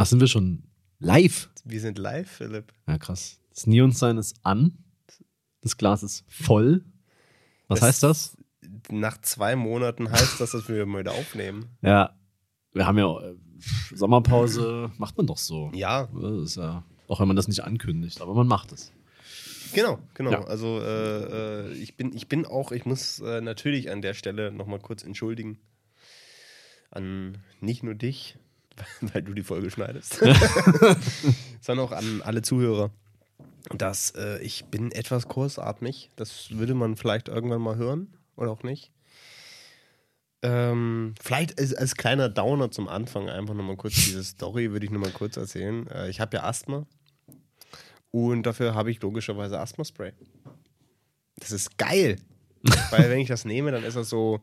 Ach, sind wir schon live? Wir sind live, Philipp. Ja, krass. Das Neon-Sign ist an. Das Glas ist voll. Was Das- heißt das? Nach zwei Monaten heißt das, dass wir mal wieder aufnehmen. Ja, wir haben ja äh, Sommerpause, macht man doch so. Ja, ja, auch wenn man das nicht ankündigt, aber man macht es. genau, genau. Ja. Also äh, äh, ich, bin, ich bin auch, ich muss äh, natürlich an der Stelle nochmal kurz entschuldigen. An nicht nur dich, weil du die Folge schneidest, sondern auch an alle Zuhörer. Dass äh, ich bin etwas kurzatmig. Das würde man vielleicht irgendwann mal hören oder auch nicht. Ähm, vielleicht als, als kleiner Downer zum Anfang einfach nochmal kurz diese Story würde ich nochmal kurz erzählen. Äh, ich habe ja Asthma und dafür habe ich logischerweise Asthma-Spray. Das ist geil, weil wenn ich das nehme, dann ist das so,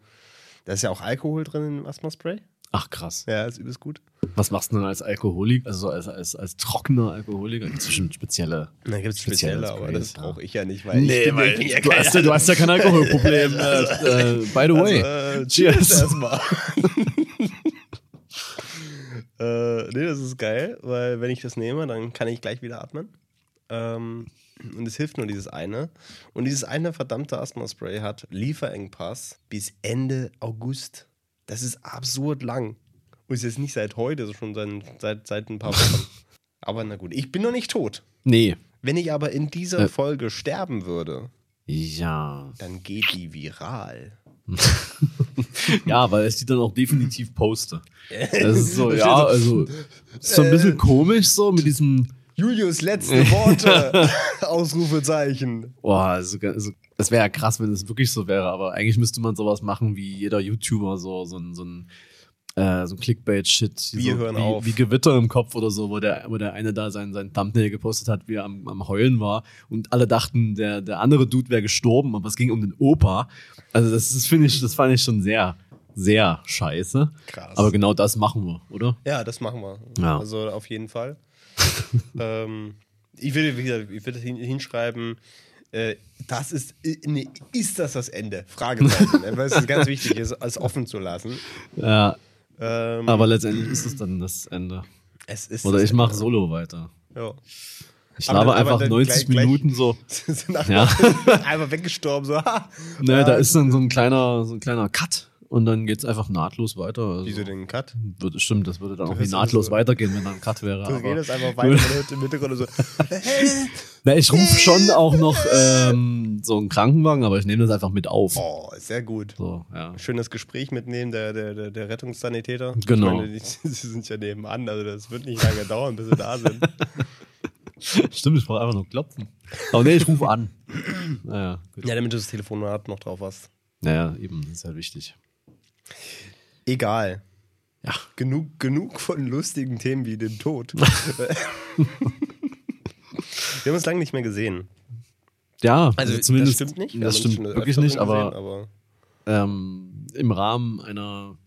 da ist ja auch Alkohol drin im Asthma-Spray. Ach krass. Ja, ist übelst gut. Was machst du denn als Alkoholiker, also als, als, als trockener Alkoholiker? Gibt es bestimmt spezielle. Da gibt es Spezielle aber das ja. brauche ich ja nicht, weil ich bin, ich bin ja du, hast ja, du hast ja kein Alkoholproblem. äh, by the way. Also, äh, Cheers. cheers erstmal. äh, nee, das ist geil, weil wenn ich das nehme, dann kann ich gleich wieder atmen. Ähm, und es hilft nur dieses eine. Und dieses eine verdammte Asthma-Spray hat Lieferengpass bis Ende August. Das ist absurd lang. Und ist jetzt nicht seit heute, sondern schon seit, seit, seit ein paar Wochen. Aber na gut, ich bin noch nicht tot. Nee. Wenn ich aber in dieser Äh. Folge sterben würde, Ja. dann geht die viral. Ja, weil ich die dann auch definitiv poste. Das ist so, ja, also, ist so ein bisschen komisch so mit diesem, Julius letzte Worte. Ausrufezeichen. boah, also, also, das wäre ja krass, wenn es wirklich so wäre, aber eigentlich müsste man sowas machen wie jeder YouTuber, so, so ein, so ein, äh, so ein Clickbait-Shit. Wir so, hören wie, auf. Wie Gewitter im Kopf oder so, wo der, wo der eine da sein, sein Thumbnail gepostet hat, wie er am, am Heulen war und alle dachten, der, der andere Dude wäre gestorben, aber es ging um den Opa. Also das ist, finde ich, das fand ich schon sehr, sehr scheiße. Krass. Aber genau das machen wir, oder? ja, das machen wir. Ja. Also auf jeden Fall. ähm, ich will wieder, ich will das hin, hinschreiben. Äh, das ist, nee, ist das das Ende? Fragezeichen. ne? Weil es ist ganz wichtig, es, es offen zu lassen. Ja, Ähm, aber letztendlich ist es dann das Ende. es ist Oder ich mache. Solo weiter. Ja. Ich aber einfach dann 90 gleich- gleich- Minuten so. Sie sind Ja. einfach, einfach weggestorben. So, ha. Ne, da ist dann so ein kleiner, so ein kleiner Cut und dann geht's einfach nahtlos weiter. Also, Wieso den Cut? Würde, stimmt, das würde dann auch wie hörst dann nahtlos so- weitergehen, wenn da ein Cut wäre. Du redest einfach weiter, hört im Hintergrund so. Na, ich rufe schon auch noch ähm, so einen Krankenwagen, aber ich nehme das einfach mit auf. Oh, sehr gut. So, ja. Schönes Gespräch mitnehmen, der, der, der, Rettungssanitäter. Genau. Ich meine, die, sie sind ja nebenan, also das wird nicht lange dauern, bis sie da sind. Stimmt, ich brauche einfach nur klopfen. Aber nee, ich rufe an. Naja, gut. Ja, damit du das Telefonat noch drauf hast. Naja, eben, das ist halt wichtig. Egal. Ja. Genug, genug von lustigen Themen wie dem Tod. Wir haben uns lange nicht mehr gesehen. Ja, Also, zumindest. das stimmt nicht. Wir Das uns stimmt wirklich nicht, gesehen, aber, aber ähm, im Rahmen einer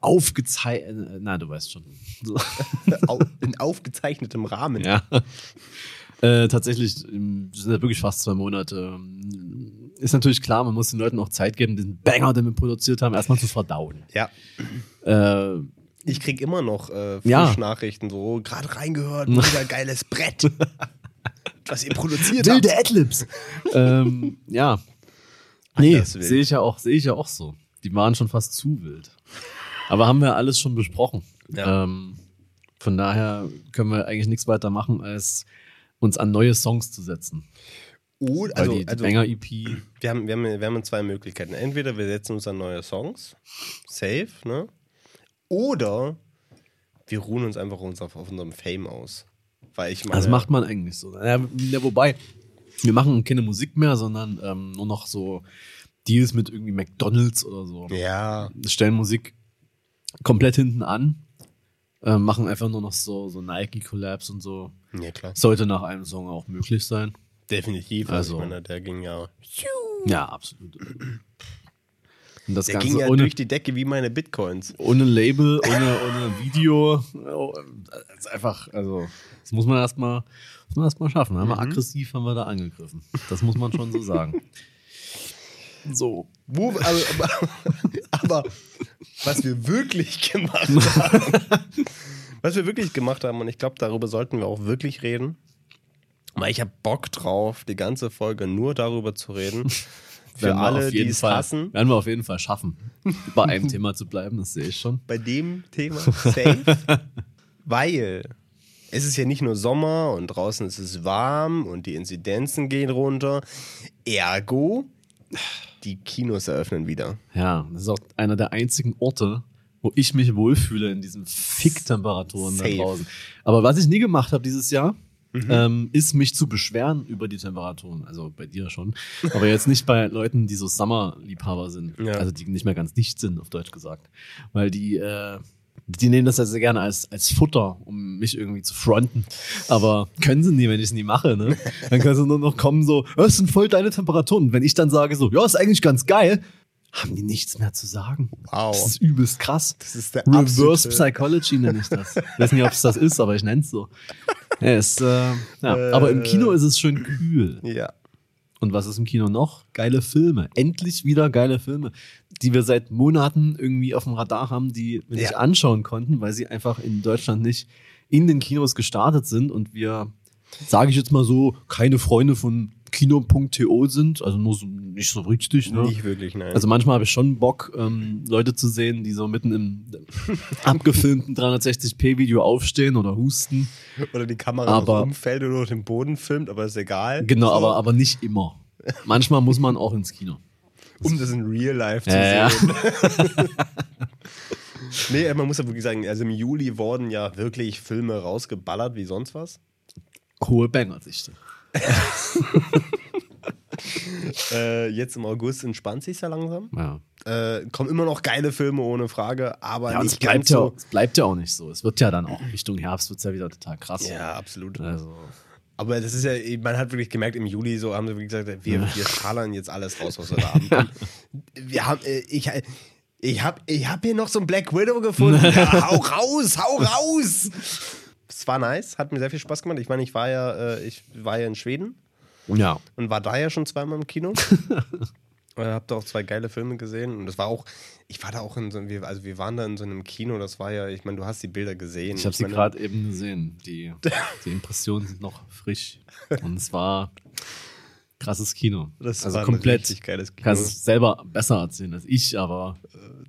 aufgezeichneten, na, du weißt schon. In aufgezeichnetem Rahmen. Ja. Äh, tatsächlich, ähm, das sind ja wirklich fast zwei Monate. Ist natürlich klar, man muss den Leuten auch Zeit geben, den Banger, den wir produziert haben, erstmal zu verdauen. Ja. Äh, Ich krieg immer noch äh, Ja. Nachrichten so, gerade reingehört, mega geiles Brett. was ihr produziert habt. wilde Adlibs. ähm, ja. Nee, sehe ich ja auch, sehe ich ja auch so. Die waren schon fast zu wild. Aber haben wir alles schon besprochen. Ja. Ähm, von daher können wir eigentlich nichts weiter machen, als uns an neue Songs zu setzen. Weil also, die, die also Banger-EP, wir, haben, wir, haben, wir haben zwei Möglichkeiten. Entweder wir setzen uns an neue Songs, safe, ne? Oder wir ruhen uns einfach uns auf, auf unserem Fame aus. Weil ich meine, das macht man eigentlich so. Ja, ja, wobei, wir machen keine Musik mehr, sondern ähm, nur noch so Deals mit irgendwie McDonalds oder so. Ja, stellen Musik komplett hinten an, äh, machen einfach nur noch so, so Nike-Collabs und so. ja klar. Sollte nach einem Song auch möglich sein. Definitiv. Also- Also, meine, der ging ja. Ja, absolut. Und das Der Ganze ging ja ohne, durch die Decke wie meine Bitcoins. ohne Label, ohne, ohne Video. Das ist einfach, also, das muss man erstmal man erst mal schaffen. Haben wir aggressiv haben wir da angegriffen. Das muss man schon so sagen. So. Wo, aber, aber, aber was wir wirklich gemacht haben, Was wir wirklich gemacht haben, und ich glaube, darüber sollten wir auch wirklich reden. Weil ich habe Bock drauf, die ganze Folge nur darüber zu reden. Für alle, die es hassen. Werden wir auf jeden Fall schaffen, bei einem Thema zu bleiben, das sehe ich schon. Bei dem Thema safe. weil es ist ja nicht nur Sommer und draußen ist es warm und die Inzidenzen gehen runter. Ergo, die Kinos eröffnen wieder. Ja, das ist auch einer der einzigen Orte, wo ich mich wohlfühle in diesen Fick-Temperaturen da draußen. Aber was ich nie gemacht habe dieses Jahr, Mhm. ähm, ist mich zu beschweren über die Temperaturen. Also bei dir schon. Aber jetzt nicht bei Leuten, die so Summer-Liebhaber sind. Ja. Also die nicht mehr ganz dicht sind, auf Deutsch gesagt. Weil die, äh, die nehmen das ja sehr gerne als, als Futter, um mich irgendwie zu fronten. Aber können sie nie, wenn ich es nie mache, ne? Dann kannst du nur noch kommen so, "Ja, das sind voll deine Temperaturen. Und wenn ich dann sage so, ja, ist eigentlich ganz geil, haben die nichts mehr zu sagen. Wow. Das ist übelst krass. Das ist der Reverse absolute- Psychology nenne ich das. Ich weiß nicht, ob es das ist, aber ich nenne es so. Ja, ist, äh, ja. Aber im Kino ist es schön kühl. Ja. Und was ist im Kino noch? Geile Filme. Endlich wieder geile Filme, die wir seit Monaten irgendwie auf dem Radar haben, die wir nicht Ja. anschauen konnten, weil sie einfach in Deutschland nicht in den Kinos gestartet sind und wir, sage ich jetzt mal so, keine Freunde von Kino.to sind, also nur so, nicht so richtig. Ne? Nicht wirklich, nein. Also manchmal habe ich schon Bock, ähm, Leute zu sehen, die so mitten im abgefilmten 360p-Video aufstehen oder husten. Oder die Kamera Aber- umfällt oder den Boden filmt, aber ist egal. Genau, so, aber, aber nicht immer. Manchmal muss man auch ins Kino. Um das in Real Life zu Ja, ja. sehen. nee, man muss ja wirklich sagen, also im Juli wurden ja wirklich Filme rausgeballert wie sonst was. Hohe Banger-Dichte. Äh, jetzt im August entspannt sich ja langsam. Ja. Äh, kommen immer noch geile Filme ohne Frage, aber Ja, und es nicht bleibt ja, so. es bleibt ja auch nicht so. Es wird ja dann auch Richtung Herbst wird's ja wieder total krass. Ja, absolut. Also, Aber das ist ja, man hat wirklich gemerkt, im Juli so haben sie wirklich gesagt, wir, wir schallern jetzt alles raus, was wir da haben. Wir haben, äh, ich, ich habe ich hab hier noch so ein Black Widow gefunden. Ja, hau raus, hau raus! Es war nice, hat mir sehr viel Spaß gemacht. Ich meine, ich war ja, äh, ich war ja in Schweden ja. und war da ja schon zweimal im Kino. äh, hab da auch zwei geile Filme gesehen und das war auch, ich war da auch in so, wir, also wir waren da in so einem Kino, das war ja, ich meine, du hast die Bilder gesehen. Ich habe sie gerade eben gesehen. Die, die Impressionen sind noch frisch. Und es war krasses Kino. Das also war komplett. richtig geiles Kino. Kannst es selber besser erzählen als ich, aber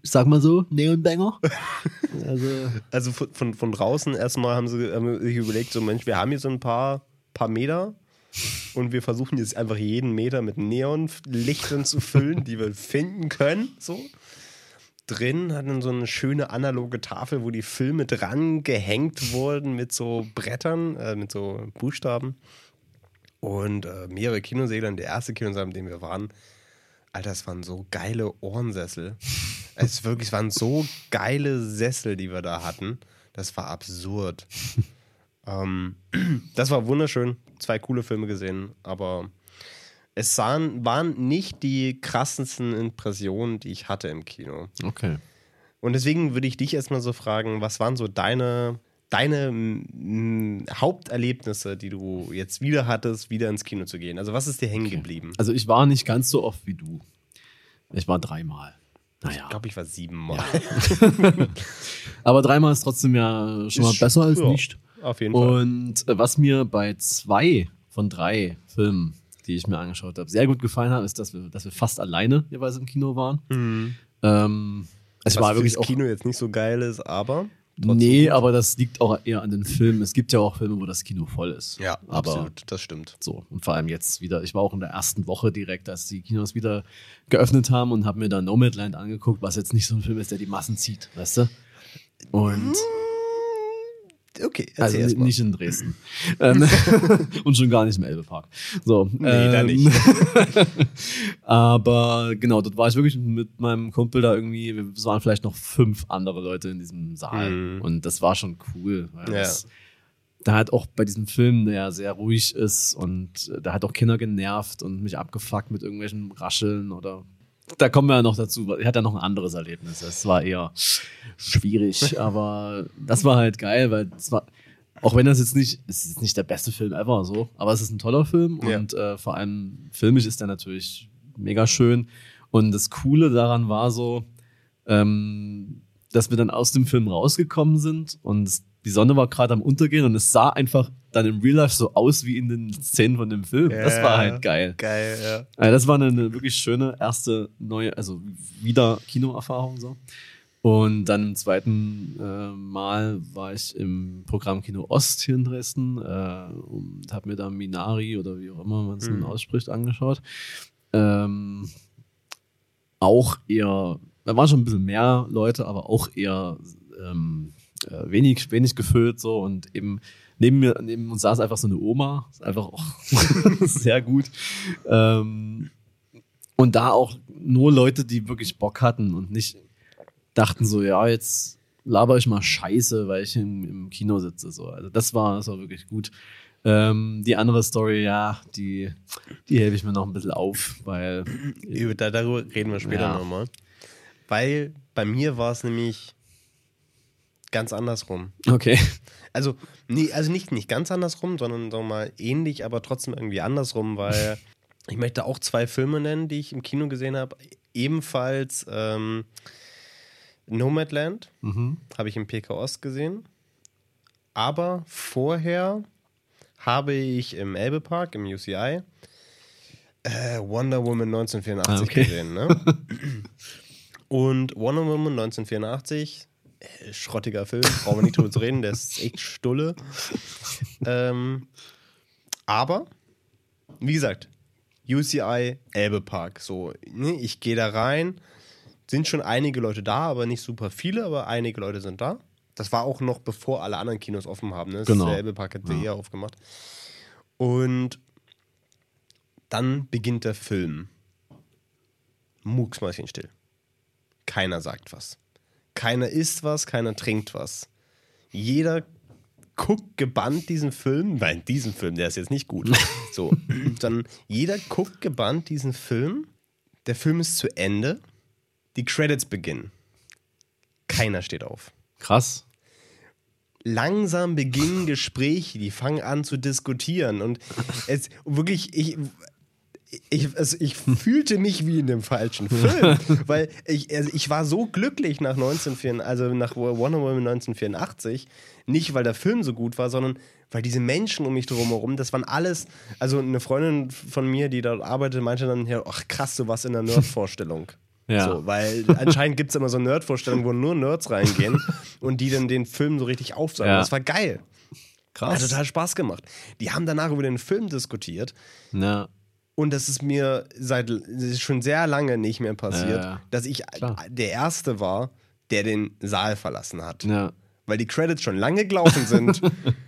ich sag mal so, Neonbanger. also, Also von, von, von draußen erstmal haben sie haben sich überlegt, so Mensch, wir haben hier so ein paar, paar Meter und wir versuchen jetzt einfach jeden Meter mit Neonlichtern zu füllen, die wir finden können. So. Drin hat dann so eine schöne analoge Tafel, wo die Filme dran gehängt wurden mit so Brettern, äh, mit so Buchstaben. Und äh, mehrere Kinosäle. Und der erste Kinosaal, in dem wir waren, Alter, es waren so geile Ohrensessel. Es wirklich, es waren so geile Sessel, die wir da hatten. Das war absurd. ähm, das war wunderschön. Zwei coole Filme gesehen, aber es sahen, waren nicht die krassesten Impressionen, die ich hatte im Kino. okay. Und deswegen würde ich dich erstmal so fragen, was waren so deine, deine mm, Haupterlebnisse, die du jetzt wieder hattest, wieder ins Kino zu gehen? Also was ist dir hängen geblieben? Also ich war nicht ganz so oft wie du. Ich war dreimal. Naja. Ich glaube, ich war siebenmal. Aber dreimal ist trotzdem ja schon mal Ist- besser als ja, nicht. Auf jeden Fall. Und äh, was mir bei zwei von drei Filmen, die ich mir angeschaut habe, sehr gut gefallen hat, ist, dass wir, dass wir fast alleine jeweils im Kino waren. Ähm, also Mhm. Was war wirklich auch. Kino jetzt nicht so geil ist, aber trotzdem Nee, aber das liegt auch eher an den Filmen. Es gibt ja auch Filme, wo das Kino voll ist. ja, aber absolut, das stimmt. So, und vor allem jetzt wieder, ich war auch in der ersten Woche direkt, als die Kinos wieder geöffnet haben und habe mir da Nomadland angeguckt, was jetzt nicht so ein Film ist, der die Massen zieht, weißt du? Und Okay, also erzähl mal. nicht in Dresden. Ähm, und schon gar nicht im Elbepark. So, Nee, da nicht. aber genau, dort war ich wirklich mit meinem Kumpel da irgendwie, es waren vielleicht noch fünf andere Leute in diesem Saal. Mhm. Und das war schon cool. Weil Ja. das, da hat auch bei diesem Film, der ja sehr ruhig ist und da hat auch Kinder genervt und mich abgefuckt mit irgendwelchen Rascheln oder da kommen wir ja noch dazu. Er hat ja noch ein anderes Erlebnis. Es war eher schwierig, aber das war halt geil, weil es war, auch wenn das jetzt nicht, es ist nicht der beste Film ever so, aber es ist ein toller Film Ja. und äh, vor allem filmisch ist er natürlich mega schön. Und das Coole daran war so, ähm, dass wir dann aus dem Film rausgekommen sind und die Sonne war gerade am Untergehen und es sah einfach dann im Real Life so aus wie in den Szenen von dem Film. das war halt geil. Geil, ja. Also das war eine, eine wirklich schöne erste neue, also wieder Kinoerfahrung so. Und dann im zweiten äh, Mal war ich im Programm Kino Ost hier in Dresden äh, und habe mir da Minari oder wie auch immer man es Mhm. nun ausspricht angeschaut. Ähm, auch eher, da waren schon ein bisschen mehr Leute, aber auch eher ähm, äh, wenig, wenig gefüllt so und eben neben mir, neben uns saß einfach so eine Oma, ist einfach auch sehr gut. Ähm, und da auch nur Leute, die wirklich Bock hatten und nicht dachten so, ja, jetzt laber ich mal Scheiße, weil ich im, im Kino sitze. So. Also das war, das war wirklich gut. Ähm, die andere Story, ja, die, die hebe ich mir noch ein bisschen auf, weil Über- da- Darüber reden wir später Ja. nochmal. Weil bei mir war es nämlich ganz andersrum. okay. Also, nee, also nicht, nicht ganz andersrum, sondern sagen wir mal ähnlich, aber trotzdem irgendwie andersrum, weil ich möchte auch zwei Filme nennen, die ich im Kino gesehen habe. Ebenfalls ähm, Nomadland Mhm. habe ich im PK Ost gesehen. Aber vorher habe ich im Elbepark, im UCI, äh, Wonder Woman 1984 Ah, okay. gesehen. Ne? Und Wonder Woman 1984, äh, schrottiger Film, brauchen wir nicht drüber zu reden, der ist echt stulle. Ähm, aber, wie gesagt, UCI Elbepark. So, ne, ich gehe da rein, sind schon einige Leute da, aber nicht super viele, aber einige Leute sind da. Das war auch noch bevor alle anderen Kinos offen haben. Ne? Das Genau. ist der Elbepark hat ja. eher aufgemacht. Und dann beginnt der Film. Mucksmäuschenstill. Keiner sagt was. Keiner isst was, keiner trinkt was. Jeder guckt gebannt diesen Film. Nein, diesen Film, der ist jetzt nicht gut. So, dann jeder guckt gebannt diesen Film. Der Film ist zu Ende. Die Credits beginnen. Keiner steht auf. Krass. Langsam beginnen Gespräche, die fangen an zu diskutieren. Und es wirklich, ich, ich, also ich fühlte mich wie in dem falschen Film, weil ich, also ich war so glücklich nach 1984, also nach Wonder Woman 1984, nicht weil der Film so gut war, sondern weil diese Menschen um mich drumherum, das waren alles, also eine Freundin von mir, die dort arbeitet, meinte dann, ja, ach krass, du warst in der Nerd-Vorstellung. Ja. So, weil anscheinend gibt es immer so Nerd-Vorstellungen, wo nur Nerds reingehen und die dann den Film so richtig aufsagen. Ja. Das war geil. Krass. Hat total Spaß gemacht. Die haben danach über den Film diskutiert Ja. Und das ist mir seit ist schon sehr lange nicht mehr passiert, ja. dass ich Klar. der Erste war, der den Saal verlassen hat. Ja. Weil die Credits schon lange gelaufen sind,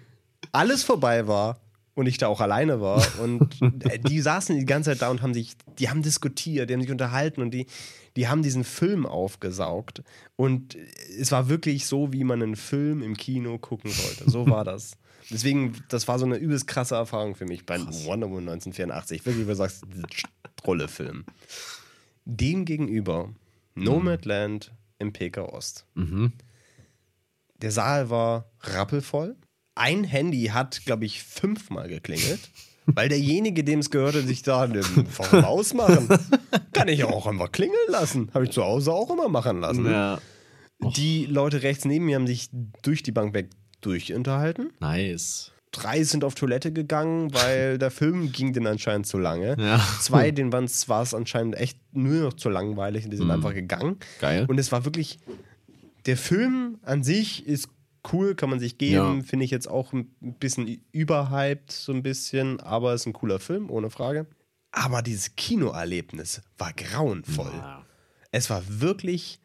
alles vorbei war und ich da auch alleine war. Und äh, die saßen die ganze Zeit da und haben sich, die haben diskutiert, die haben sich unterhalten und die, die haben diesen Film aufgesaugt. Und es war wirklich so, wie man einen Film im Kino gucken sollte. So war das. Deswegen, das war so eine übelst krasse Erfahrung für mich bei Wonder Woman 1984. Wirklich, wie du sagst, Trolle-Film. Dem gegenüber Nomadland im PK Ost. Mhm. Der Saal war rappelvoll. Ein Handy hat, glaube ich, fünfmal geklingelt, weil derjenige, dem es gehörte, sich da einfach ausmachen. Kann ich auch einfach klingeln lassen. Habe ich zu Hause auch immer machen lassen. Ja. Die Leute rechts neben mir haben sich durch die Bank weg durchunterhalten. Nice. Drei sind auf Toilette gegangen, weil der Film ging denen anscheinend zu lange. Ja. Zwei, denen war es anscheinend echt nur noch zu langweilig und die sind einfach gegangen. Geil. Und es war wirklich, der Film an sich ist cool, kann man sich geben. Ja. Finde ich jetzt auch ein bisschen überhyped, so ein bisschen, aber ist ein cooler Film, ohne Frage. Aber dieses Kinoerlebnis war grauenvoll. Ja. Es war wirklich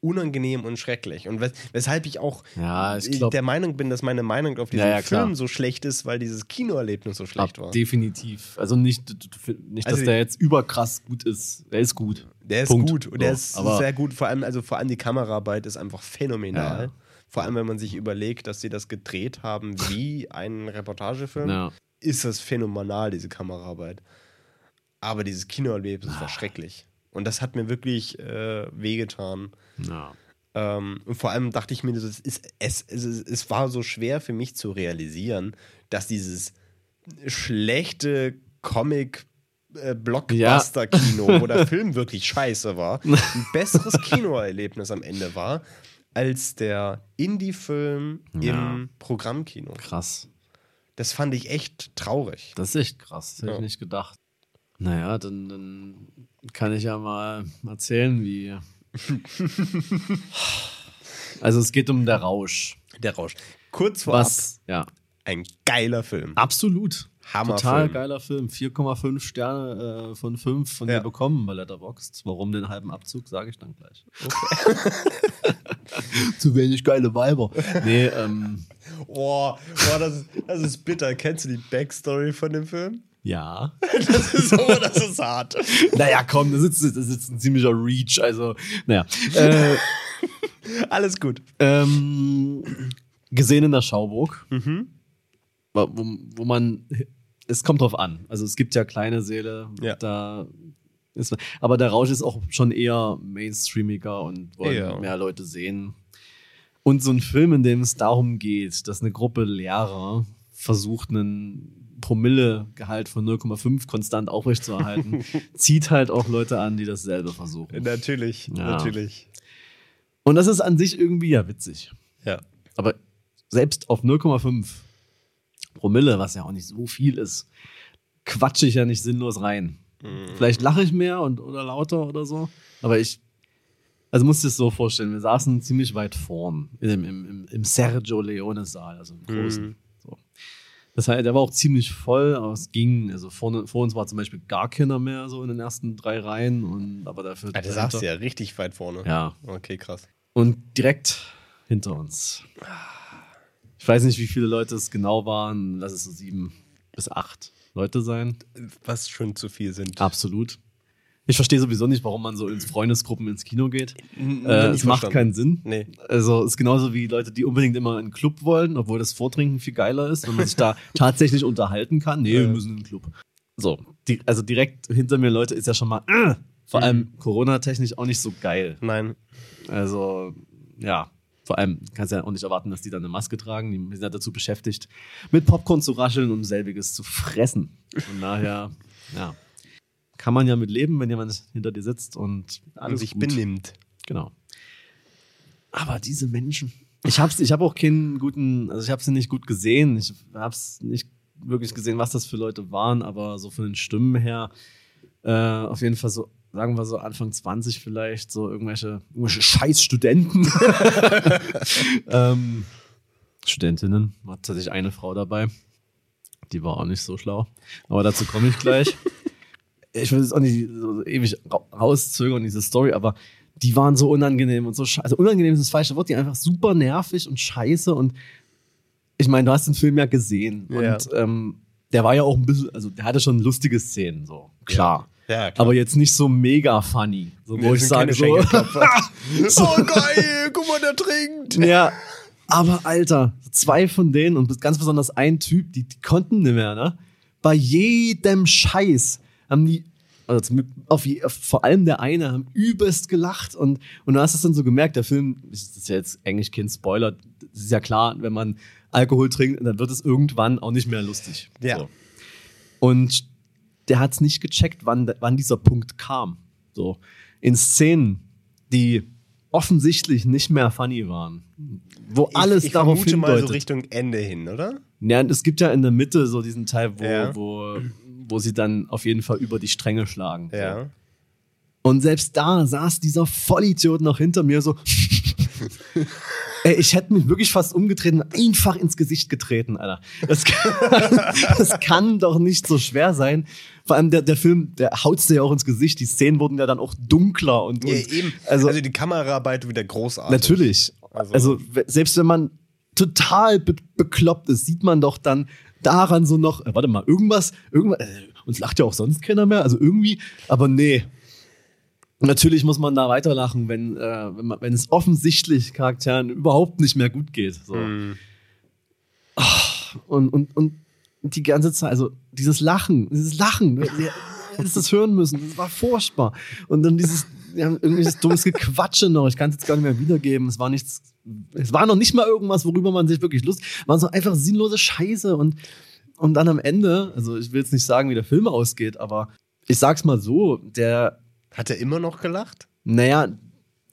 unangenehm und schrecklich. Und wes weshalb ich auch Ja, ich glaub- der Meinung bin, dass meine Meinung auf diesen Ja, ja. Film so schlecht ist, weil dieses Kinoerlebnis so schlecht war. Definitiv. Also nicht, nicht dass Also- der jetzt überkrass gut ist. Der ist gut. Der ist Punkt. gut und der ist sehr gut. Vor allem, also vor allem die Kameraarbeit ist einfach phänomenal. Vor allem, wenn man sich überlegt, dass sie das gedreht haben wie ein Reportagefilm, ist das phänomenal, diese Kameraarbeit. Aber dieses Kinoerlebnis Ah. war schrecklich. Und das hat mir wirklich äh, wehgetan. Ja. Ähm, und vor allem dachte ich mir, das ist, es, es, es, es war so schwer für mich zu realisieren, dass dieses schlechte Comic äh, Blockbuster-Kino, wo der Film wirklich scheiße war, ein besseres Kinoerlebnis am Ende war, als der Indie-Film Ja. im Programmkino. Krass. Das fand ich echt traurig. Das ist echt krass. Das hätte ich Ja. nicht gedacht. Naja, dann, dann kann ich ja mal erzählen, wie. Also es geht um der Rausch. Der Rausch. Kurz vorab, Was? Ja. ein geiler Film. Absolut. Hammerfilm. Total geiler Film. 4,5 Sterne äh, von 5 von Ja. dir bekommen bei Letterboxd. Warum den halben Abzug, sage ich dann gleich. Zu wenig geile Weiber. Nee, ähm, Boah, boah das, ist, das ist bitter. Kennst du die Backstory von dem Film? Ja. Das ist so, das ist hart. Naja, komm, da sitzt, da sitzt ein ziemlicher Reach. Also, naja. Äh, Alles gut. ähm, gesehen in der Schauburg, Mhm. wo, wo man, es kommt drauf an. Also es gibt ja kleine Säle, Ja. da ist, aber der Rausch ist auch schon eher mainstreamiger und wollen Ja. mehr Leute sehen. Und so ein Film, in dem es darum geht, dass eine Gruppe Lehrer versucht, einen Promillegehalt von 0,5 konstant aufrechtzuerhalten, zieht halt auch Leute an, die dasselbe versuchen. Natürlich, Ja. natürlich. Und das ist an sich irgendwie ja witzig. Ja. Aber selbst auf 0,5 Promille, was ja auch nicht so viel ist, quatsche ich ja nicht sinnlos rein. Vielleicht lache ich mehr und, oder lauter oder so. Aber ich, also musst du dir das so vorstellen, wir saßen ziemlich weit vorn im, im, im, Sergio Leone-Saal, also im großen. So. Das heißt, der war auch ziemlich voll, aber es ging. Also vorne, vor uns war zum Beispiel gar keiner mehr so in den ersten drei Reihen. Und, aber dafür. Ah, du saßt ja richtig weit vorne. Ja. Okay, krass. Und direkt hinter uns. Ich weiß nicht, wie viele Leute es genau waren. Lass es so sieben bis acht Leute sein. Was schon zu viel sind. Absolut. Ich verstehe sowieso nicht, warum man so in Freundesgruppen ins Kino geht. N- Äh, es macht keinen Sinn. Nee. Also es ist genauso wie Leute, die unbedingt immer in einen Club wollen, obwohl das Vortrinken viel geiler ist, wenn man sich da tatsächlich unterhalten kann. Nee, wir Ja. müssen in den Club. So, die, also direkt hinter mir Leute ist ja schon mal, äh, vor allem Corona-technisch auch nicht so geil. Nein. Also, ja, vor allem kannst du ja auch nicht erwarten, dass die dann eine Maske tragen. Die sind ja dazu beschäftigt, mit Popcorn zu rascheln und selbiges zu fressen. Von daher, ja, kann man ja mit leben, wenn jemand hinter dir sitzt und Und alles sich gut. benimmt. Genau. Aber diese Menschen. Ich hab's, ich habe auch keinen guten, also ich habe sie nicht gut gesehen. Ich hab's nicht wirklich gesehen, was das für Leute waren, aber so von den Stimmen her, äh, auf jeden Fall so, sagen wir so Anfang 20 vielleicht, so irgendwelche, irgendwelche Scheiß-Studenten. ähm, Studentinnen, war tatsächlich eine Frau dabei. Die war auch nicht so schlau. Aber dazu komme ich glech. Ich will jetzt auch nicht so ewig ra- rauszögern, diese Story, aber die waren so unangenehm und so scheiße. Also unangenehm ist das falsche Wort, die einfach super nervig und scheiße und ich meine, du hast den Film ja gesehen Ja. und ähm, der war ja auch ein bisschen, also der hatte schon lustige Szenen, so, klar. Ja, klar. Aber jetzt nicht so mega funny, so, wo ich sage so, Schenkelklopfer. so oh geil, guck mal, der trinkt. ja, aber Alter, zwei von denen und ganz besonders ein Typ, die, die konnten nicht mehr, ne? Bei jedem Scheiß haben die, also auf, auf, vor allem der eine, haben übelst gelacht und, und du hast es dann so gemerkt, der Film, das ist ja jetzt eigentlich kein Spoiler, das ist ja klar, wenn man Alkohol trinkt, dann wird es irgendwann auch nicht mehr lustig. Ja. So. Und der hat es nicht gecheckt, wann, wann dieser Punkt kam. So. In Szenen, die offensichtlich nicht mehr funny waren. Wo alles ich, ich darauf vermute mal hindeutet. so Richtung Ende hin, oder? ja, und es gibt ja in der Mitte so diesen Teil, wo, Ja. wo, wo sie dann auf jeden Fall über die Stränge schlagen. So. Ja. Und selbst da saß dieser Vollidiot noch hinter mir so. Ey, ich hätte mich wirklich fast umgedreht und einfach ins Gesicht getreten, Alter. Das kann, das kann doch nicht so schwer sein. Vor allem der, der Film, der haut's dir ja auch ins Gesicht. Die Szenen wurden ja dann auch dunkler und, und Ja, eben. Also, Also, die Kameraarbeit wieder großartig. natürlich. Also- Also, selbst wenn man total be bekloppt ist, sieht man doch dann daran so noch, äh, warte mal, irgendwas, irgendwas, äh, uns lacht ja auch sonst keiner mehr, also irgendwie, aber nee. Natürlich muss man da weiterlachen, wenn, äh, wenn, man, wenn es offensichtlich Charakteren überhaupt nicht mehr gut geht. So. Mhm. Und, und, und die ganze Zeit, also dieses Lachen, dieses Lachen, du ihr hättest das hören müssen, das war furchtbar. Und dann dieses, wir haben irgendwelches dummes Gequatsche noch, ich kann es jetzt gar nicht mehr wiedergeben, es war nichts, es war noch nicht mal irgendwas, worüber man sich wirklich Lust, war so einfach sinnlose Scheiße und, und dann am Ende, also ich will jetzt nicht sagen, wie der Film ausgeht, aber ich sag's mal so, der, Hat er immer noch gelacht? naja,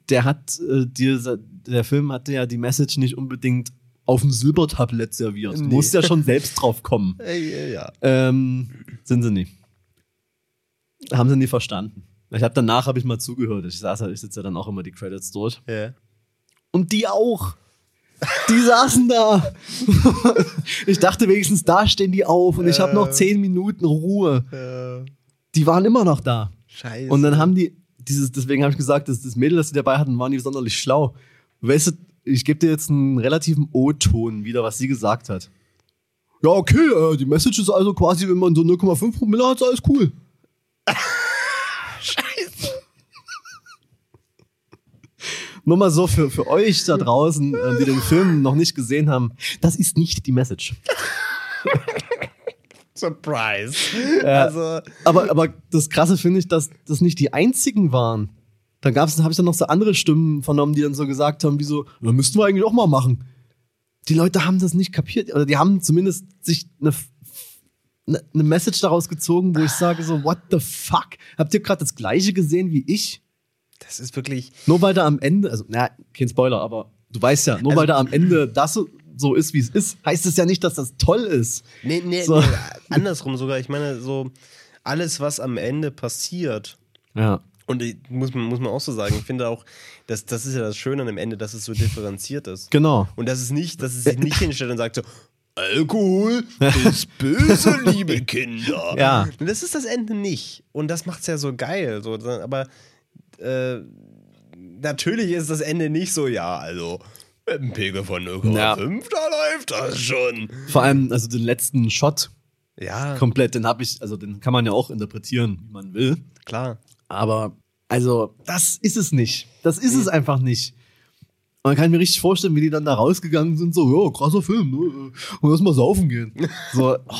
der hat äh, dir, der Film hatte ja die Message nicht unbedingt auf dem Silbertablett serviert. Nee. musst ja schon selbst drauf kommen. Ey, ja. Ähm, sind sie nie. Haben sie nie verstanden. Ich habe danach habe ich mal zugehört. Ich saß halt, ich sitze ja dann auch immer die Credits durch. ja. Und die auch. Die saßen da. ich dachte wenigstens, da stehen die auf und ich habe noch zehn Minuten Ruhe. Die waren immer noch da. scheiße. Und dann haben die, dieses, deswegen habe ich gesagt, dass das Mädel, das sie dabei hatten, war nicht sonderlich schlau. Weißt du, ich gebe dir jetzt einen relativen O-Ton wieder, was sie gesagt hat. Ja, okay, äh, die Message ist also quasi, wenn man so 0,5 Promille hat, ist alles cool. Nur mal so für, für euch da draußen, äh, die den Film noch nicht gesehen haben, das ist nicht die Message. Surprise. Ja. Also, Aber, aber das Krasse finde ich, dass das nicht die einzigen waren. Dann gab's, habe ich dann noch so andere Stimmen vernommen, die dann so gesagt haben, wie so, ja, müssten wir eigentlich auch mal machen. Die Leute haben das nicht kapiert, oder die haben zumindest sich eine, eine Message daraus gezogen, wo ich sage so, what the fuck? Habt ihr gerade das Gleiche gesehen wie ich? Das ist wirklich. Nur weil da am Ende, also, na, kein Spoiler, aber du weißt ja, nur Also- weil da am Ende das so, ist, wie es ist, heißt es ja nicht, dass das toll ist. Nee, nee, So. nee, andersrum sogar. Ich meine, so alles, was am Ende passiert, Ja. und ich, muss, man, muss man auch so sagen, ich finde auch, dass, das ist ja das Schöne an dem Ende, dass es so differenziert ist. Genau. Und dass es nicht, dass es sich nicht hinstellt und sagt so, Alkohol ist böse, liebe Kinder. Ja. Das ist das Ende nicht. Und das macht es ja so geil. So, aber äh, natürlich ist das Ende nicht so, ja, also mit einem Pegel von 0,5, Ja. da läuft das schon. Vor allem, also den letzten Shot Ja, komplett, den habe ich, also den kann man ja auch interpretieren, wie man will. klar. Aber, also, das ist es nicht. Das ist es einfach nicht. Dann kann mir richtig vorstellen, wie die dann da rausgegangen sind, so, ja, krasser Film, ne? Und lass mal saufen gehen. So, oh.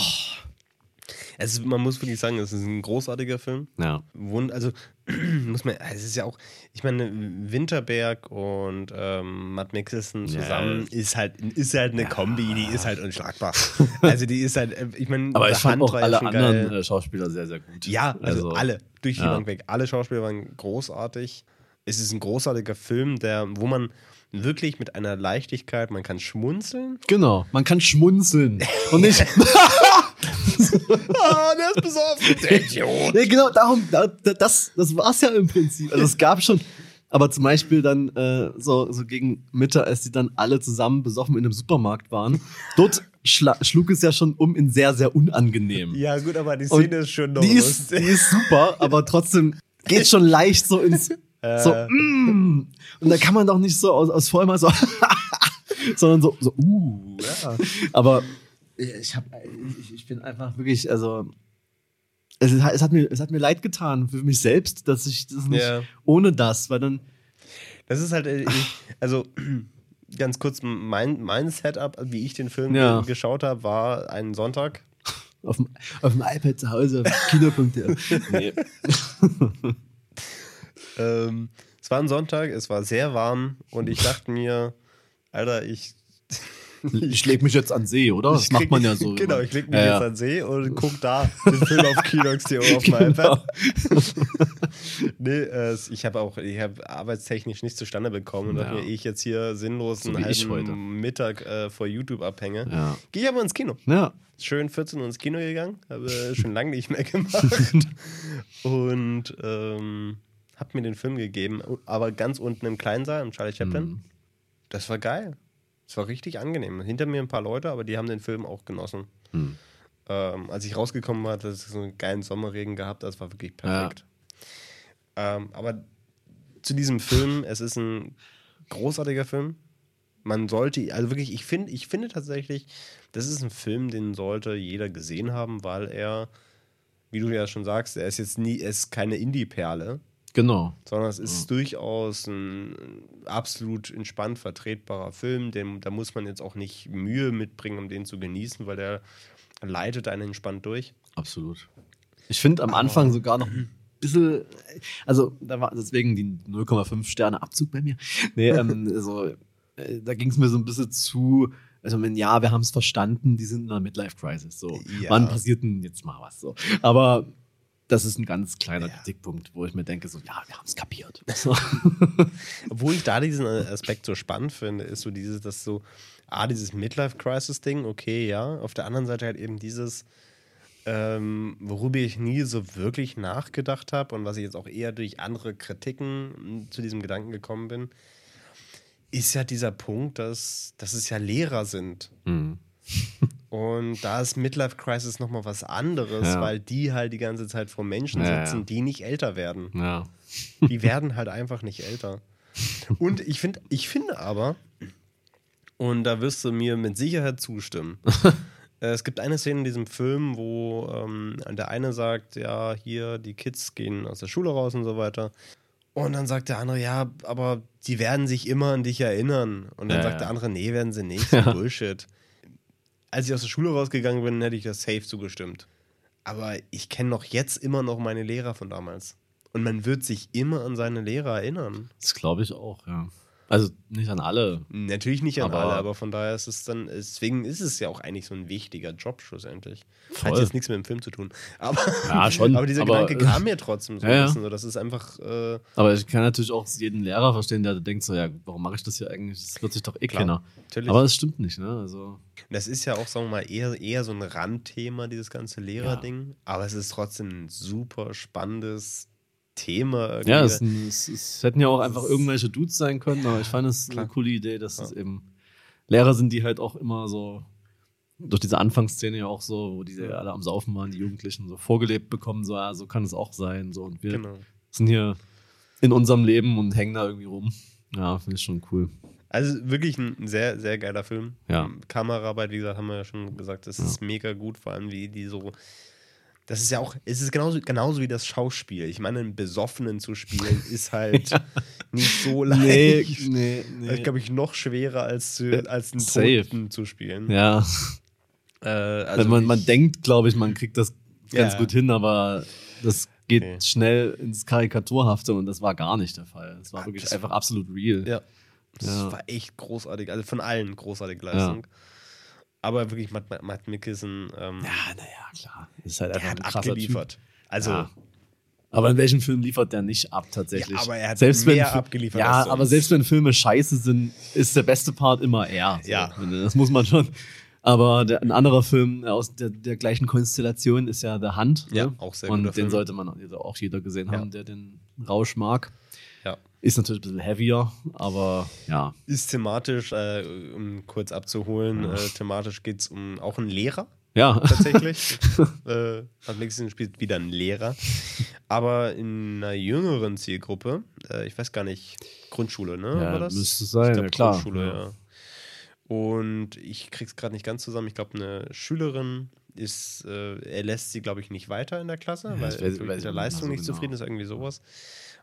Es man muss wirklich sagen, es ist ein großartiger Film. Ja. Wund also muss man, es ist ja auch, ich meine, Winterberg und ähm, Matt Ja. zusammen ist halt, ist halt eine Kombi, die ist halt unschlagbar. also die ist halt, äh, ich meine, Aber ich fand auch ja alle anderen geil. äh, Schauspieler sehr, sehr gut. Ja, also, alle, durch die ja. Bank weg. Alle Schauspieler waren großartig. Es ist ein großartiger Film, der, wo man wirklich mit einer Leichtigkeit, man kann schmunzeln. Genau, man kann schmunzeln. Und nicht. Ah, der ist besoffen, der Idiot. nee, genau, darum, da, da- das, das war's ja im Prinzip. Also es gab schon. Aber zum Beispiel dann äh, so, so gegen Mittag, als die dann alle zusammen besoffen in einem Supermarkt waren, dort schlug es ja schon um in sehr, sehr unangenehm. Ja, gut, aber die Und Szene ist schon noch die ist, die ist super, aber trotzdem geht schon leicht so ins. So, Äh. mm. Und da kann man doch nicht so aus, aus Vollmaß so, sondern so, so, uh, ja. Aber ich, hab, ich, ich bin einfach wirklich, also, es, ist, es, hat mir, es hat mir leid getan für mich selbst, dass ich das nicht Ja. ohne das, weil dann, Das ist halt, äh, ich, also ganz kurz, mein, mein Setup, wie ich den Film Ja. ge- geschaut habe, war ein Sonntag. auf dem, auf dem iPad zu Hause, auf kino.de. nee. Ähm, es war ein Sonntag, es war sehr warm und ich dachte mir, Alter, ich. Ich leg mich jetzt an See, oder? Das ich macht man ja so. Genau, ich leg mich Ja, jetzt an See und guck da den Film auf Kinox.de auf meinem Genau. iPad. nee, äh, ich habe auch, ich habe arbeitstechnisch nicht zustande bekommen und Ja. dachte mir, ich jetzt hier sinnlos So einen halben heute. Mittag äh, vor YouTube abhänge, Ja. gehe ich aber ins Kino. Ja. schön 14 Uhr ins Kino gegangen, habe schon lange nicht mehr gemacht und ähm, habe mir den Film gegeben, aber ganz unten im Kleinsaal, im Charlie Chaplin. Mhm. Das war geil. Das war richtig angenehm. Hinter mir ein paar Leute, aber die haben den Film auch genossen. Mhm. Ähm, als ich rausgekommen war, hat es so einen geilen Sommerregen gehabt, das war wirklich perfekt. Ähm, aber zu diesem Film, es ist ein großartiger Film. Man sollte, also wirklich, ich finde, ich finde tatsächlich, das ist ein Film, den sollte jeder gesehen haben, weil er, wie du ja schon sagst, er ist jetzt nie, er ist keine Indie-Perle, Genau. sondern es ist durchaus ein absolut entspannt vertretbarer Film. Dem, da muss man jetzt auch nicht Mühe mitbringen, um den zu genießen, weil der leitet einen entspannt durch. Absolut. Ich finde am Anfang sogar noch ein bisschen, also da war deswegen die 0,5 Sterne Abzug bei mir. Nee, ähm, also, äh, da ging es mir so ein bisschen zu, also wenn ja, wir haben es verstanden, die sind in einer Midlife-Crisis. So, Ja. wann passiert denn jetzt mal was so? Aber das ist ein ganz kleiner Ja. Kritikpunkt, wo ich mir denke, so, ja, wir haben es kapiert. So. Obwohl ich da diesen Aspekt so spannend finde, ist so dieses, dass so, ah, dieses Midlife-Crisis-Ding, okay, ja. Auf der anderen Seite halt eben dieses, ähm, worüber ich nie so wirklich nachgedacht habe und was ich jetzt auch eher durch andere Kritiken m, zu diesem Gedanken gekommen bin, ist ja dieser Punkt, dass, dass es ja Lehrer sind. Mhm. Und da ist Midlife Crisis nochmal was anderes, Ja. weil die halt die ganze Zeit vor Menschen Ja, ja. sitzen, die nicht älter werden. Ja. Die werden halt einfach nicht älter. Und ich finde, ich finde aber, und da wirst du mir mit Sicherheit zustimmen. äh, es gibt eine Szene in diesem Film, wo ähm, der eine sagt, ja, hier, die Kids gehen aus der Schule raus und so weiter. Und dann sagt der andere, ja, aber die werden sich immer an dich erinnern. Und dann Ja, sagt ja. der andere, nee, werden sie nicht. So Bullshit. Als ich aus der Schule rausgegangen bin, hätte ich das safe zugestimmt. Aber ich kenne noch jetzt immer noch meine Lehrer von damals. Und man wird sich immer an seine Lehrer erinnern. Das glaube ich auch, ja. Also nicht an alle. Natürlich nicht an Aber- alle, aber von daher ist es dann, deswegen ist es ja auch eigentlich so ein wichtiger Job schlussendlich. Hat Voll. jetzt nichts mit dem Film zu tun. Aber, Ja, schon, aber dieser aber- Gedanke kam mir trotzdem so Ja, ja. ein bisschen. So, das ist einfach, äh, Aber ich kann natürlich auch jeden Lehrer verstehen, der denkt so, ja, warum mache ich das hier eigentlich? Das wird sich doch eh keiner. Aber das stimmt nicht, ne? Also, das ist ja auch, sagen wir mal, eher, eher so ein Randthema, dieses ganze Lehrerding. Aber es ist trotzdem ein super spannendes Thema. irgendwie. ja, es, es, es hätten ja auch einfach irgendwelche Dudes sein können, aber ich fand es Klar. eine coole Idee, dass es eben Lehrer sind, die halt auch immer so durch diese Anfangsszene ja auch so, wo die alle am Saufen waren, die Jugendlichen so vorgelebt bekommen, so, ja, so kann es auch sein. So, und wir genau. sind hier in unserem Leben und hängen da irgendwie rum. Ja, finde ich schon cool. Also wirklich ein sehr, sehr geiler Film. Ja. Kameraarbeit, wie gesagt, haben wir ja schon gesagt, das ist mega gut, vor allem wie die so. Das ist ja auch, es ist genauso, genauso wie das Schauspiel. Ich meine, einen Besoffenen zu spielen ist halt nicht so leicht. nee, Das ist, glaube ich, noch schwerer als, zu, als einen Safe. Toten zu spielen. Ja, Äh, also man, man denkt, glaube ich, man kriegt das ganz Ja. gut hin, aber das geht Okay. schnell ins Karikaturhafte und das war gar nicht der Fall. Es war Ah, wirklich das- einfach absolut real. Ja. Das Ja. war echt großartig. Also von allen großartige Leistung. Aber wirklich, Matt, Matt- Matt Mikkelsen, ähm, Ja, naja, klar. Ist halt der hat abgeliefert. Typ. Also, Ja. Aber in welchem Film liefert der nicht ab tatsächlich? Ja, aber er hat selbst mehr wenn, abgeliefert Ja, aber selbst wenn Filme scheiße sind, ist der beste Part immer er. So, Ja. Das muss man schon. Aber der, ein anderer Film aus der, der gleichen Konstellation ist ja The Hand. Ja, ne? auch sehr Und den Film. sollte man auch jeder gesehen Ja. haben, der den Rausch mag. Ja. Ist natürlich ein bisschen heavier, aber ja. Ist thematisch, äh, um kurz abzuholen, Ja. äh, thematisch geht es um auch einen Lehrer Ja. tatsächlich. äh, Matt Mikkelsen spielt wieder einen Lehrer. Aber in einer jüngeren Zielgruppe, äh, ich weiß gar nicht, Grundschule, ne? Ja, war das? müsste es sein, ich glaub, ja, klar. Grundschule, Ja. ja. Und ich krieg's gerade nicht ganz zusammen. Ich glaube, eine Schülerin ist, äh, er lässt sie, glaube ich, nicht weiter in der Klasse, Ja, weil er mit der Leistung mehr nicht so zufrieden genau. ist, irgendwie sowas.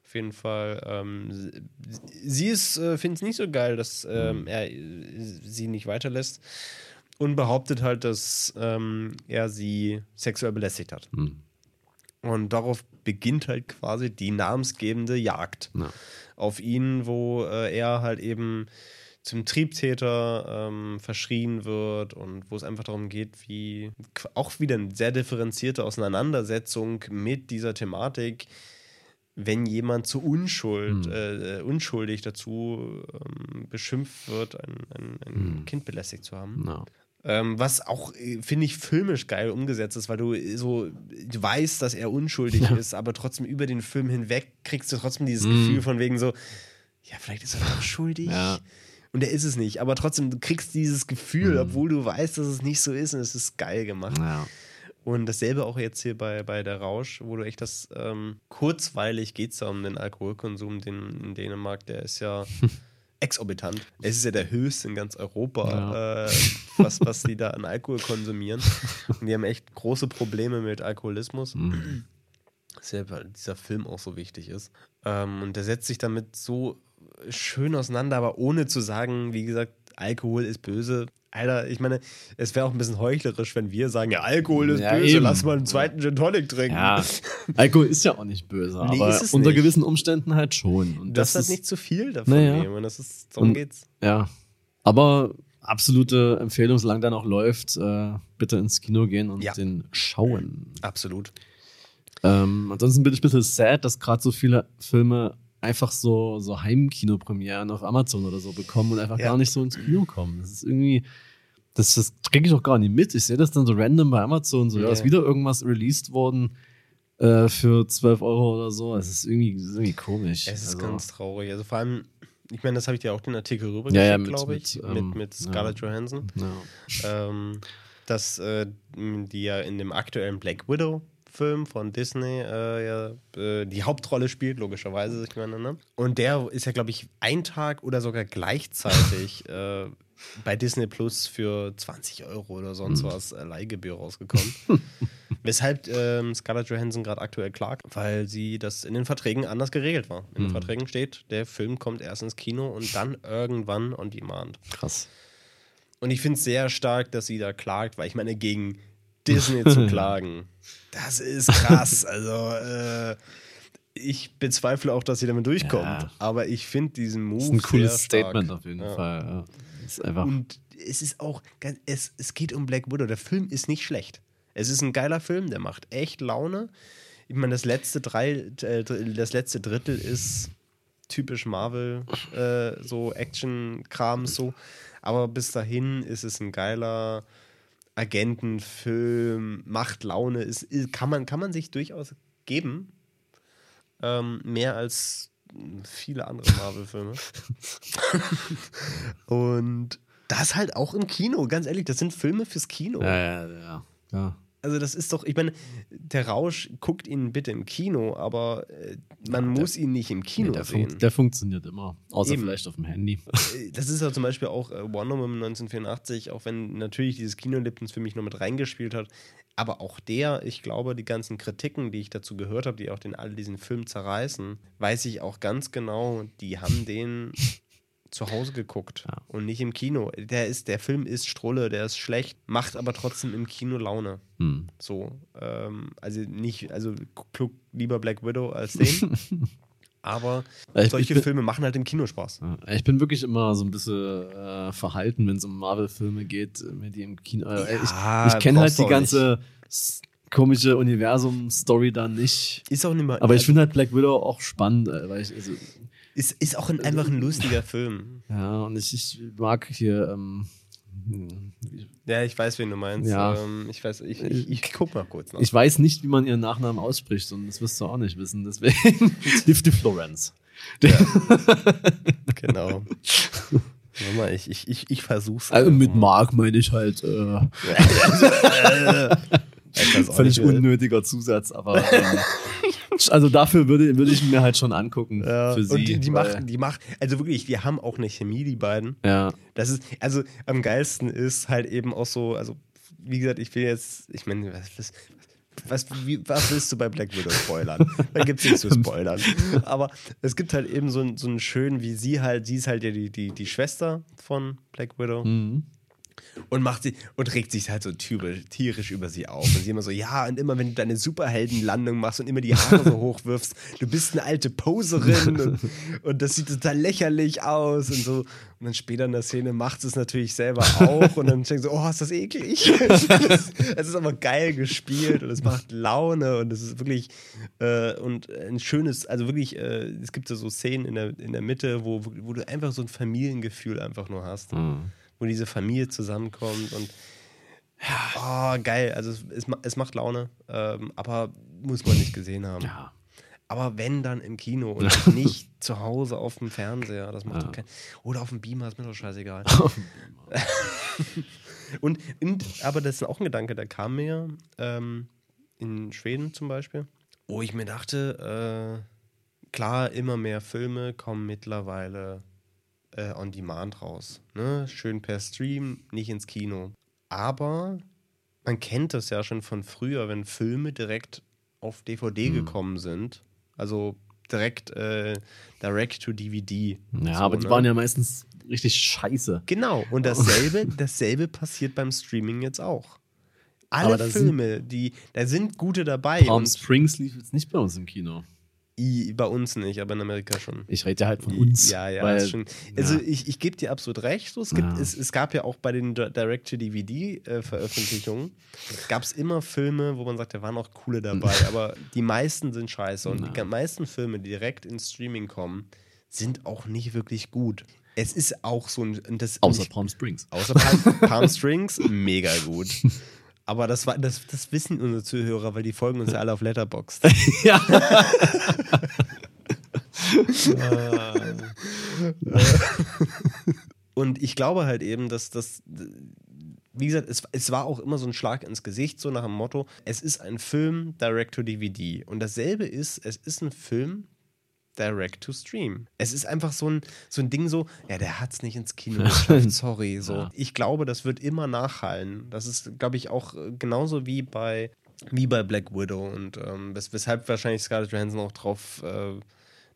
Auf jeden Fall, ähm, sie- ist, äh, findet es nicht so geil, dass ähm, Mhm. er äh, sie nicht weiterlässt und behauptet halt, dass ähm, er sie sexuell belästigt hat. Hm. Und darauf beginnt halt quasi die namensgebende Jagd Ja. auf ihn, wo äh, er halt eben zum Triebtäter ähm, verschrien wird und wo es einfach darum geht, wie auch wieder eine sehr differenzierte Auseinandersetzung mit dieser Thematik, wenn jemand zu Unschuld, Hm. äh, unschuldig dazu ähm, beschimpft wird, ein, ein, ein Hm. Kind belästigt zu haben. Ja. Ähm, was auch, äh, finde ich, filmisch geil umgesetzt ist, weil du äh, so du weißt, dass er unschuldig ist, aber trotzdem über den Film hinweg kriegst du trotzdem dieses Mm. Gefühl von wegen so, ja, vielleicht ist er doch schuldig. Ja. Und er ist es nicht, aber trotzdem, du kriegst dieses Gefühl, Mm. obwohl du weißt, dass es nicht so ist und es ist geil gemacht. Ja. Und dasselbe auch jetzt hier bei, bei der Rausch, wo du echt das, ähm, kurzweilig geht es da um den Alkoholkonsum den, in Dänemark, der ist ja exorbitant. Es ist ja der höchste in ganz Europa, äh, was, was die da an Alkohol konsumieren. Und die haben echt große Probleme mit Alkoholismus. Hm. Deshalb halt dieser Film auch so wichtig ist. Ähm, und der setzt sich damit so schön auseinander, aber ohne zu sagen, wie gesagt, Alkohol ist böse. Alter, ich meine, es wäre auch ein bisschen heuchlerisch, wenn wir sagen, ja, Alkohol ist Ja, böse, eben. lass mal einen zweiten Gin Tonic trinken. ja. Alkohol ist ja auch nicht böse, Nee, aber unter nicht. gewissen Umständen halt schon. Und Das, das, ist, nicht zu viel davon Naja. nehmen. Das ist, darum Und- geht's. Ja. Aber absolute Empfehlung, solange der noch läuft, äh, bitte ins Kino gehen und Ja. den schauen. Absolut. Ähm, ansonsten bin ich ein bisschen sad, dass gerade so viele Filme einfach so, so Heimkinopremieren auf Amazon oder so bekommen und einfach Ja. gar nicht so ins Kino kommen. Das ist irgendwie, das, das kriege ich auch gar nicht mit. Ich sehe das dann so random bei Amazon, so, ja, Ja. ist wieder irgendwas released worden äh, für 12 Euro oder so. Es ist irgendwie, das ist irgendwie komisch. Es ist Also, ganz traurig. Also vor allem, ich meine, das habe ich dir auch den Artikel Ja, rübergeschickt, ja, mit- glaube ich, mit, ähm, mit, ja. Scarlett Johansson. ja. ähm, dass äh, die ja in dem aktuellen Black Widow Film von Disney äh, ja, äh, die Hauptrolle spielt, logischerweise, ich meine, ne? Und der ist ja, glaube ich, ein Tag oder sogar gleichzeitig äh, bei Disney Plus für 20 Euro oder sonst Hm. was äh, Leihgebühr rausgekommen. Weshalb ähm, Scarlett Johansson gerade aktuell klagt, weil sie das in den Verträgen anders geregelt war. In den Hm. Verträgen steht, der Film kommt erst ins Kino und dann irgendwann on demand. Krass. Und ich finde es sehr stark, dass sie da klagt, weil ich meine, gegen Disney zu klagen, das ist krass. Also, äh, ich bezweifle auch, dass sie damit durchkommt. Ja. Aber ich finde diesen Move Das ist ein cooles sehr stark. Statement auf jeden Ja. Fall. Ja. Das ist einfach. Und es ist auch, es, es geht um Black Widow. Der Film ist nicht schlecht. Es ist ein geiler Film, der macht echt Laune. Ich meine, das letzte drei, äh, das letzte Drittel ist typisch Marvel, äh, so Action-Kram so. Aber bis dahin ist es ein geiler Agentenfilm, macht Laune, ist, ist, kann, man, kann man sich durchaus geben. Ähm, mehr als viele andere Marvel-Filme. Und das halt auch im Kino, ganz ehrlich, das sind Filme fürs Kino. ja, ja, ja. ja. Also das ist doch, ich meine, der Rausch guckt ihn bitte im Kino, aber äh, man Ja, der- muss ihn nicht im Kino Nee, der, sehen. fun der funktioniert immer. Außer Eben. vielleicht auf dem Handy. Äh, Das ist ja zum Beispiel auch äh, Wonder Woman 1984, auch wenn natürlich dieses Kinoerlebnis für mich noch mit reingespielt hat. Aber auch der, ich glaube, die ganzen Kritiken, die ich dazu gehört habe, die auch den all diesen Film zerreißen, weiß ich auch ganz genau, die haben den zu Hause geguckt Ja. und nicht im Kino. Der ist, der Film ist Strulle, der ist schlecht, macht aber trotzdem im Kino Laune. Hm. So, ähm, also nicht, also guck lieber Black Widow als den. aber Ich- solche ich bin- Filme machen halt im Kino Spaß. Ich bin wirklich immer so ein bisschen äh, verhalten, wenn es um Marvel-Filme geht, mir die im Kino. Äh, Ja, ich ich kenne halt die ganze komische Universum-Story da nicht. Ist auch nicht mal. Aber ich finde halt Black Widow auch spannend, weil ich, also, ist, ist auch ein, einfach ein lustiger Film. ja, und ich, ich mag hier, ähm, hm, Ja, ich weiß, wen du meinst. Ja. Ähm, ich weiß, ich, ich, ich guck mal kurz nach. ich weiß nicht, wie man ihren Nachnamen ausspricht und das wirst du auch nicht wissen, deswegen. die Florence. genau. Warte mal, ich, ich, ich, ich versuch's. Also mit Mark meine ich halt äh, völlig wer- unnötiger Zusatz, aber ähm, also dafür würde, würde ich mir halt schon angucken Ja, für sie. und die, die machen, die machen, also wirklich, die haben auch eine Chemie, die beiden. ja, Das ist, also am geilsten ist halt eben auch so, also wie gesagt, ich will jetzt, ich meine, was, was, was, wie, was willst du bei Black Widow spoilern? Da gibt es nichts zu spoilern. Aber es gibt halt eben so, einen- so einen schönen, wie sie halt, sie ist halt ja die, die, die Schwester von Black Widow mhm. Und macht sie und regt sich halt so tierisch, tierisch über sie auf. Und sie immer so, ja, und immer wenn du deine Superheldenlandung machst und immer die Haare so hochwirfst, du bist eine alte Poserin und, und das sieht total lächerlich aus und so. Und dann später in der Szene macht sie es natürlich selber auch und dann denkt so, oh, ist das eklig. es ist aber geil gespielt und es macht Laune und es ist wirklich äh, und ein schönes, also wirklich, äh, es gibt so so Szenen in der, in der Mitte, wo, wo du einfach so ein Familiengefühl einfach nur hast Mhm. Wo diese Familie zusammenkommt und oh, geil. Also es, es, ma- es macht Laune, ähm, aber muss man nicht gesehen haben. ja. Aber wenn dann im Kino und nicht zu Hause auf dem Fernseher, das macht Ja. doch kein oder auf dem Beamer, ist mir doch scheißegal. und, und aber das ist auch ein Gedanke, der kam mir ähm, in Schweden zum Beispiel, wo ich mir dachte, äh, klar, immer mehr Filme kommen mittlerweile äh, on Demand raus. Ne? Schön per Stream, nicht ins Kino. Aber man kennt das ja schon von früher, wenn Filme direkt auf DVD Hm. gekommen sind. Also direkt äh, direct to DVD. Ja, So, aber die ne? waren ja meistens richtig scheiße. Genau, und dasselbe, dasselbe passiert beim Streaming jetzt auch. Alle Filme, die, da sind gute dabei. Palm Springs lief jetzt nicht bei uns im Kino. I, bei uns nicht, aber in Amerika schon. Ich rede ja halt von uns. Ja, ja, weil, ist schon. Also ja. ich, ich gebe dir absolut recht. So, es, gibt, Ja. es, es gab ja auch bei den Direct-to-DVD-Veröffentlichungen, gab es immer Filme, wo man sagt, da waren auch coole dabei, aber die meisten sind scheiße. Und die meisten Filme, die direkt ins Streaming kommen, sind auch nicht wirklich gut. Es ist auch so ein. Das, Außer ich- Palm Springs. Außer Palm, Palm Strings, mega gut. Aber das, war, das, das wissen unsere Zuhörer, weil die folgen uns ja alle auf Letterboxd. ja. Und ich glaube halt eben, dass das, wie gesagt, es, es war auch immer so ein Schlag ins Gesicht, so nach dem Motto, es ist ein Film direct to DVD. Und dasselbe ist, es ist ein Film direct to stream. Es ist einfach so ein, so ein Ding so, ja, der hat es nicht ins Kino geschafft, sorry. So. Ja. Ich glaube, das wird immer nachhallen. Das ist, glaube ich, auch äh, genauso wie bei, wie bei Black Widow. Und ähm, wes weshalb wahrscheinlich Scarlett Johansson auch drauf äh,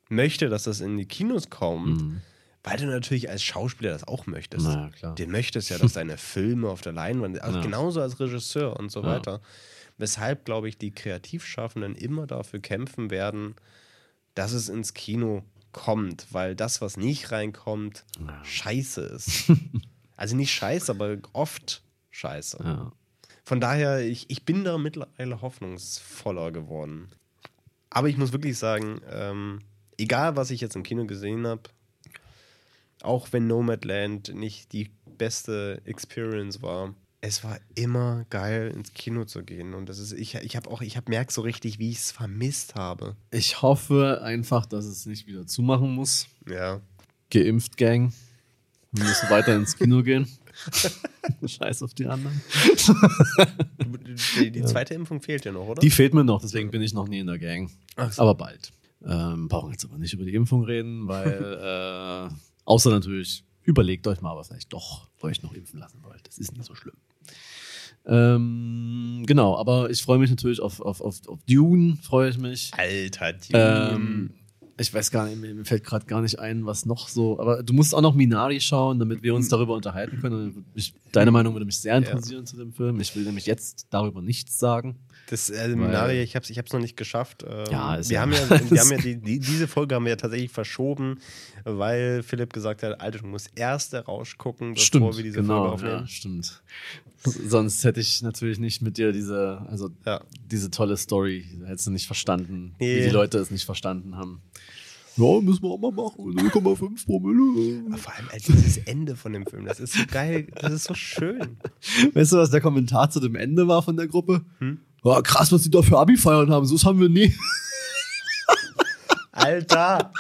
möchte, dass das in die Kinos kommt. Mhm. Weil du natürlich als Schauspieler das auch möchtest. Na ja. Du möchtest ja, dass deine Filme auf der Leinwand, also Ja. genauso als Regisseur und so weiter. Weshalb, glaube ich, die Kreativschaffenden immer dafür kämpfen werden, dass es ins Kino kommt, weil das, was nicht reinkommt, Ja. scheiße ist. also nicht scheiße, aber oft scheiße. Ja. Von daher, ich, ich bin da mittlerweile hoffnungsvoller geworden. Aber ich muss wirklich sagen, ähm, egal was ich jetzt im Kino gesehen habe, auch wenn Nomadland nicht die beste Experience war, es war immer geil ins Kino zu gehen und das ist ich ich habe auch ich habe merkt so richtig, wie ich es vermisst habe. Ich hoffe einfach, dass es nicht wieder zumachen muss. Ja. Geimpft, Gang. Wir müssen weiter ins Kino gehen. Scheiß auf die anderen. Die, die zweite Impfung fehlt ja noch, oder? Die fehlt mir noch, deswegen bin ich noch nie in der Gang. So. Aber bald. Ähm, brauchen jetzt aber nicht über die Impfung reden, weil äh, außer natürlich, überlegt euch mal, aber vielleicht doch euch noch impfen lassen wollt. Das ist nicht so schlimm. Ähm, genau, aber ich freue mich natürlich auf, auf, auf, auf Dune, freue ich mich. Alter, Dune. Ähm, ich weiß gar nicht, mir fällt gerade gar nicht ein, was noch so. Aber du musst auch noch Minari schauen, damit wir uns darüber unterhalten können. Und Ich, deine Meinung würde mich sehr interessieren zu dem Film. Ich will nämlich jetzt darüber nichts sagen. Das äh, Seminare, ich habe es ich hab's noch nicht geschafft. Ähm, Ja, ist wir ja- haben ja, wir haben ja die, die, diese Folge haben wir ja tatsächlich verschoben, weil Philipp gesagt hat, Alter, du musst erst der Rausch gucken, bevor Stimmt, wir diese genau, Folge aufnehmen. ja, stimmt. Sonst hätte ich natürlich nicht mit dir diese, also Ja. diese tolle Story, hättest du nicht verstanden, Nee. wie die Leute es nicht verstanden haben. Ja, müssen wir auch mal machen. 0,5 Promille. Aber vor allem ey, dieses Ende von dem Film, das ist so geil, das ist so schön. Weißt du, was der Kommentar zu dem Ende war von der Gruppe? Hm? Ja, krass, was die da für Abi-Feiern haben. So haben wir nie. Alter,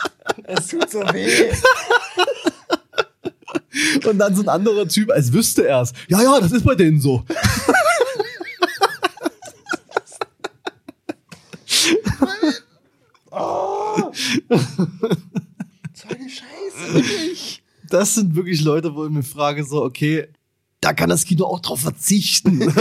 es tut so weh. Und dann so ein anderer Typ, als wüsste er es. Ja, ja, das ist bei denen so. So eine Scheiße, wirklich. Das sind wirklich Leute, wo ich mir frage, so, okay, da kann das Kino auch drauf verzichten.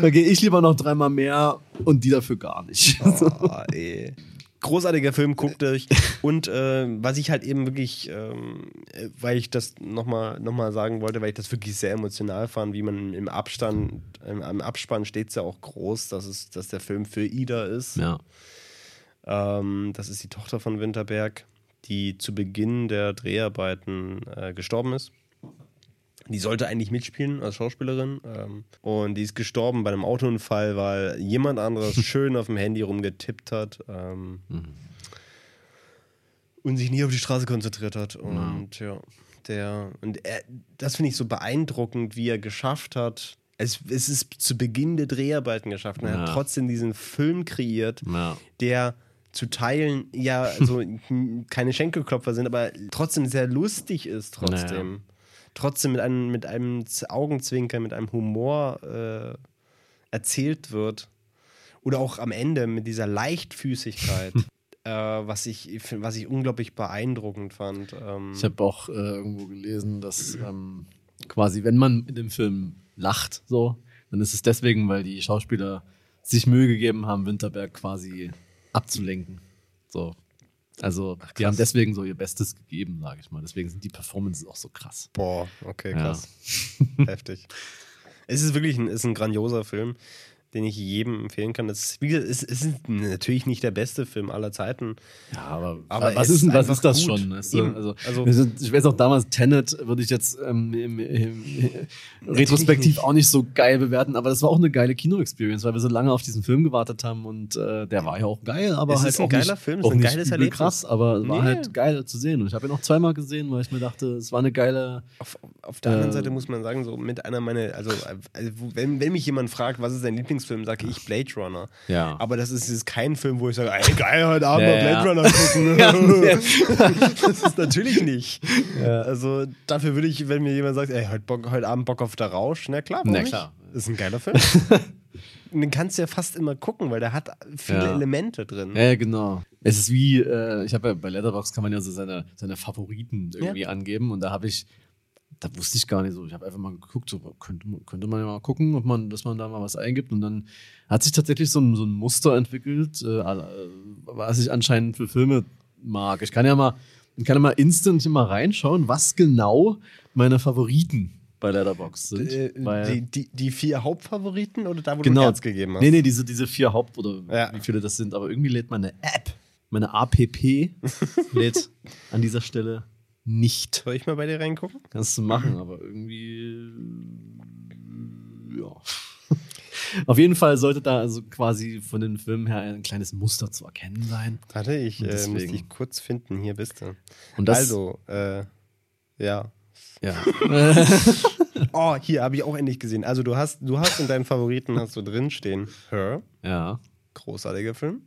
da gehe ich lieber noch dreimal mehr und die dafür gar nicht. Oh, ey. Großartiger Film, guckt euch. Und äh, was ich halt eben wirklich, ähm, äh, weil ich das nochmal noch mal sagen wollte, weil ich das wirklich sehr emotional fand, wie man im Abstand, im, am Abspann steht es ja auch groß, dass, es, dass der Film für Ida ist. Ja. Ähm, das ist die Tochter von Winterberg, die zu Beginn der Dreharbeiten äh, gestorben ist. Die sollte eigentlich mitspielen als Schauspielerin. Ähm, und die ist gestorben bei einem Autounfall, weil jemand anderes schön auf dem Handy rumgetippt hat. Ähm, Und sich nie auf die Straße konzentriert hat. Und ja, der. Und er, das finde ich so beeindruckend, wie er geschafft hat. Es, es ist zu Beginn der Dreharbeiten geschafft. Und er hat Ja. trotzdem diesen Film kreiert, Ja. der zu Teilen ja also keine Schenkelklopfer sind, aber trotzdem sehr lustig ist trotzdem. Naja. Trotzdem mit einem, mit einem Augenzwinkern, mit einem Humor äh, erzählt wird. Oder auch am Ende mit dieser Leichtfüßigkeit, äh, was, ich, was ich unglaublich beeindruckend fand. Ähm, Ich habe auch äh, irgendwo gelesen, dass ähm, quasi, wenn man in dem Film lacht, so, dann ist es deswegen, weil die Schauspieler sich Mühe gegeben haben, Winterberg quasi abzulenken. So. Also, die haben deswegen so ihr Bestes gegeben, sage ich mal. Deswegen sind die Performances auch so krass. Boah, okay, Ja. krass. Heftig. Es ist wirklich ein, ist ein grandioser Film. Den ich jedem empfehlen kann. Das ist, wie gesagt, es, ist natürlich nicht der beste Film aller Zeiten. Ja, aber, Aber was ist was ist das gut. schon? Weißt du? Also, Also- ich weiß auch damals, Tenet würde ich jetzt ähm, im, im, retrospektiv nicht. auch nicht so geil bewerten, aber das war auch eine geile Kino-Experience, weil wir so lange auf diesen Film gewartet haben und äh, der war ja auch geil, aber Es halt ist ein auch geiler nicht, Film, es ist auch ein geiles Erlebnis. krass, aber es war halt geil zu sehen und ich habe ihn auch zweimal gesehen, weil ich mir dachte, es war eine geile Auf, auf der anderen Äh, Seite muss man sagen, so mit einer meiner, also, also wenn, wenn mich jemand fragt, was ist dein Lieblingsfilm, sage ich Blade Runner. Ja. Aber das ist, ist kein Film, wo ich sage, ey, geil, heute Abend Ja, mal ja. Blade Runner gucken. das ist natürlich nicht. Ja. Also dafür würde ich, wenn mir jemand sagt, ey, heute, Bock, heute Abend Bock auf der Rausch, na klar, warum Na nicht? klar. Das ist ein geiler Film. Den kannst du ja fast immer gucken, weil der hat viele Ja. Elemente drin. Ja, ja, genau. Es ist wie, äh, ich habe ja bei Letterbox kann man ja so seine, seine Favoriten irgendwie angeben und da habe ich, da wusste ich gar nicht so, ich habe einfach mal geguckt, so könnte, man- könnte man ja mal gucken, ob man, dass man da mal was eingibt und dann hat sich tatsächlich so ein, so ein Muster entwickelt, äh, äh, was ich anscheinend für Filme mag. Ich kann ja mal, ich kann ja mal instant hier mal reinschauen, was genau meine Favoriten bei Letterbox sind. Äh, weil, die, die, die vier Hauptfavoriten oder da, wo genau. du Herz gegeben hast? Nee, nee, diese, diese vier Haupt- oder Ja. wie viele das sind, aber irgendwie lädt meine App, meine APP, lädt an dieser Stelle nicht. Soll ich mal bei dir reingucken? Kannst du machen, aber irgendwie. Ja. Auf jeden Fall sollte da also quasi von den Filmen her ein kleines Muster zu erkennen sein. Warte, ich äh, muss dich kurz finden. Hier bist du. Und das, also, äh, ja. ja. Oh, hier habe ich auch endlich gesehen. Also du hast, du hast in deinen Favoriten hast du drinstehen Her, ja. großartiger Film.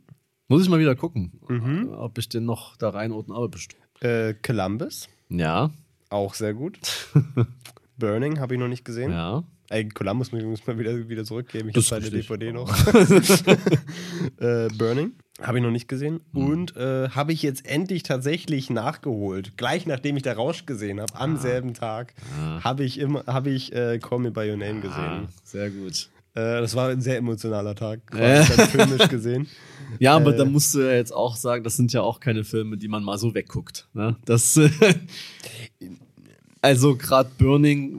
Muss ich mal wieder gucken, Mhm. ob ich den noch da reinroten, aber bestimmt. Äh, Columbus, Ja, auch sehr gut. Burning habe ich noch nicht gesehen. ja. Ey, Columbus muss man wieder, wieder zurückgeben. Ich habe seine. DVD noch. äh, Burning habe ich noch nicht gesehen. Mhm. Und äh, habe ich jetzt endlich tatsächlich nachgeholt. Gleich nachdem ich der Rausch gesehen habe, am selben Tag, Ah. habe ich, immer, habe ich äh, Call Me By Your Name Ah, gesehen. sehr gut. Äh, das war ein sehr emotionaler Tag. Äh. Filmisch gesehen. Ja, aber Äh, da musst du ja jetzt auch sagen, das sind ja auch keine Filme, die man mal so wegguckt. Ne? Das, also gerade Burning,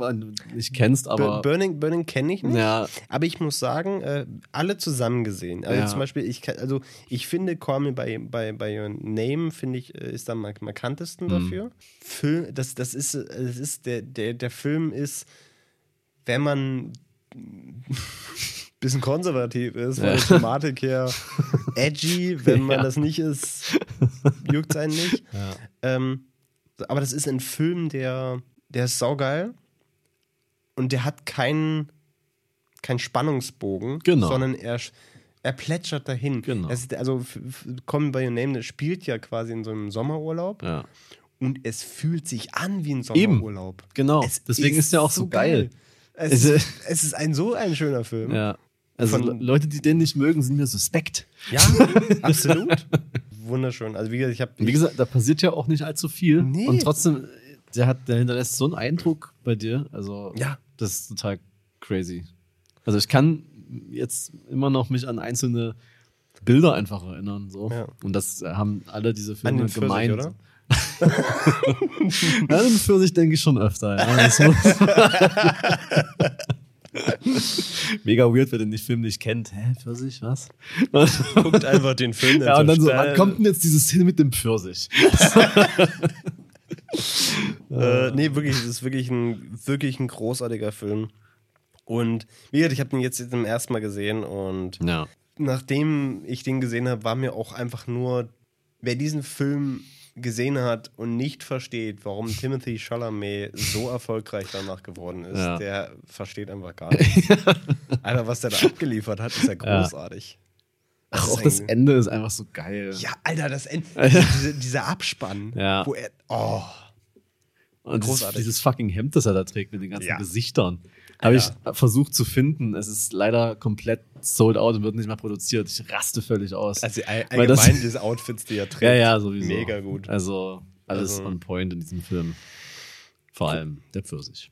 nicht kennst, aber Bur- Burning, Burning kenne ich nicht. ja, Aber ich muss sagen, äh, alle zusammen gesehen. Also Ja. zum Beispiel, ich, also ich finde Call Me By, by, by Your Name, finde ich, äh, ist am mark- markantesten Mhm. dafür. Film, das, das ist, das ist der, der, der Film ist, wenn man bisschen konservativ ist, Ja. der Thematik her edgy, wenn man Ja. das nicht ist, juckt es einen nicht. ja. Ähm, aber das ist ein Film, der, der ist saugeil und der hat keinen keinen Spannungsbogen, Genau. sondern er, er plätschert dahin. Genau. Es ist, also Me By Your Name, das spielt ja quasi in so einem Sommerurlaub ja. und es fühlt sich an wie ein Eben. Sommerurlaub. Genau. Es Deswegen ist der auch so geil. Es, Es- ist, es ist ein so ein schöner Film. Ja. Also Von- Le- Leute, die den nicht mögen, sind mir suspekt. Ja, absolut. Wunderschön. Also wie gesagt, ich habe wie gesagt, da passiert ja auch nicht allzu viel. Nee. Und trotzdem, der hat, der hinterlässt so einen Eindruck bei dir. Also, Ja. das ist total crazy. Also ich kann jetzt immer noch mich an einzelne Bilder einfach erinnern. So. Ja. Und das haben alle diese an Filme gemeint. oder? Ja, den Pfirsich denke ich schon öfter. Ja. Das Mega weird, wer den Film nicht kennt. Hä, Pfirsich, was? Guckt einfach den Film. Ja, und dann so, wann kommt denn jetzt diese Szene mit dem Pfirsich? Äh, nee, wirklich, es ist wirklich ein, wirklich ein großartiger Film. Und wie gesagt, ich habe den jetzt zum ersten Mal gesehen und Ja. nachdem ich den gesehen habe, war mir auch einfach nur, wer diesen Film gesehen hat und nicht versteht, warum Timothy Chalamet so erfolgreich danach geworden ist, Ja. der versteht einfach gar nichts. Alter, was der da abgeliefert hat, ist ja großartig. Ach, ist auch das Ende ist einfach so geil. Ja, Alter, das Ende, diese, dieser Abspann, Ja. wo er, oh, Und dieses, Großartig. dieses fucking Hemd, das er da trägt mit den ganzen Ja. Gesichtern, habe ich versucht zu finden. Es ist leider komplett sold out und wird nicht mehr produziert. Ich raste völlig aus. also all- Weil das- allgemein diese Outfits, die er trägt. ja, ja, sowieso. Mega gut. Also alles Also- on point in diesem Film. Vor allem der Pfirsich.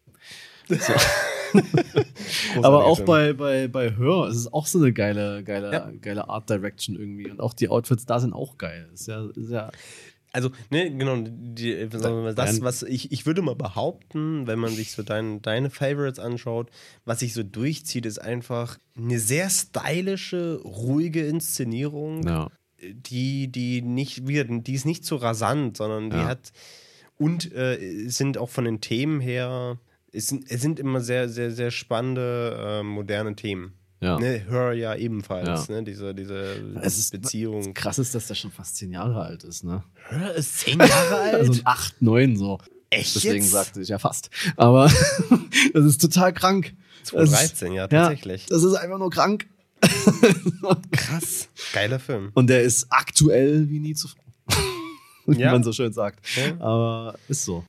Großartiger Aber auch bei, bei, bei es ist auch so eine geile, geile, Ja. geile Art Direction irgendwie. Und auch die Outfits da sind auch geil. Ist ja, ist ja Also, ne, genau, die, das, was ich, ich würde mal behaupten, wenn man sich so dein, deine Favorites anschaut, was sich so durchzieht, ist einfach eine sehr stylische, ruhige Inszenierung, Ja. die, die nicht, wieder, die ist nicht so rasant, sondern die Ja. hat und äh, es sind auch von den Themen her, es sind, es sind immer sehr, sehr, sehr spannende, äh, moderne Themen. Ja. Ne, Her ja ebenfalls, Ja. ne? Diese, diese Es ist Beziehung. Krass ist, dass der schon fast zehn Jahre alt ist, ne? Her ist zehn Jahre alt. Also acht, neun so. Echt Deswegen jetzt? sagte ich ja fast. Aber das ist total krank. Das ist- 2013, ja, tatsächlich. Ja, das ist einfach nur krank. Krass. Geiler Film. Und der ist aktuell wie nie zuvor. Wie Ja. man so schön sagt. Ja. Aber ist so.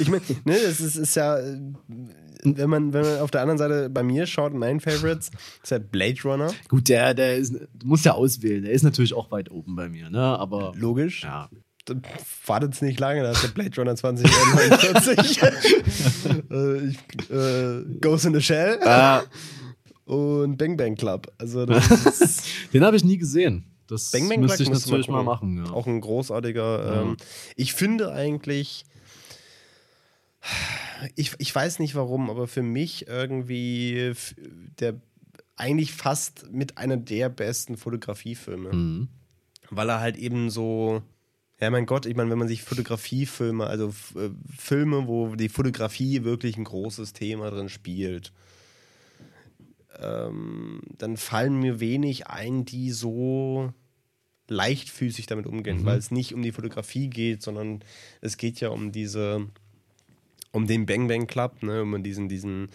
Ich meine, ne, das ist, ist ja, äh, wenn man, wenn man auf der anderen Seite bei mir schaut, mein Favorites, ist ja Blade Runner. Gut, der, der ist, du musst ja auswählen. Der ist natürlich auch weit oben bei mir, ne? Aber Logisch. ja. Dann wartet nicht lange, da ist der Blade Runner 2049. äh, ich, äh, Ghost in the Shell Äh, und Bang Bang Club. Also den habe ich nie gesehen. Das Bang Bang müsste Club ich natürlich mal, gucken. machen. Ja. Auch ein großartiger. Ähm, ich finde eigentlich, ich, ich weiß nicht warum, aber für mich irgendwie der eigentlich fast mit einer der besten Fotografiefilme. Mhm. Weil er halt eben so. Ja, mein Gott, ich meine, wenn man sich Fotografiefilme, also äh, Filme, wo die Fotografie wirklich ein großes Thema drin spielt, ähm, dann fallen mir wenig ein, die so leichtfüßig damit umgehen, weil es nicht um die Fotografie geht, sondern es geht ja um diese, um den Bang Bang Club, ne, um diesen, diesen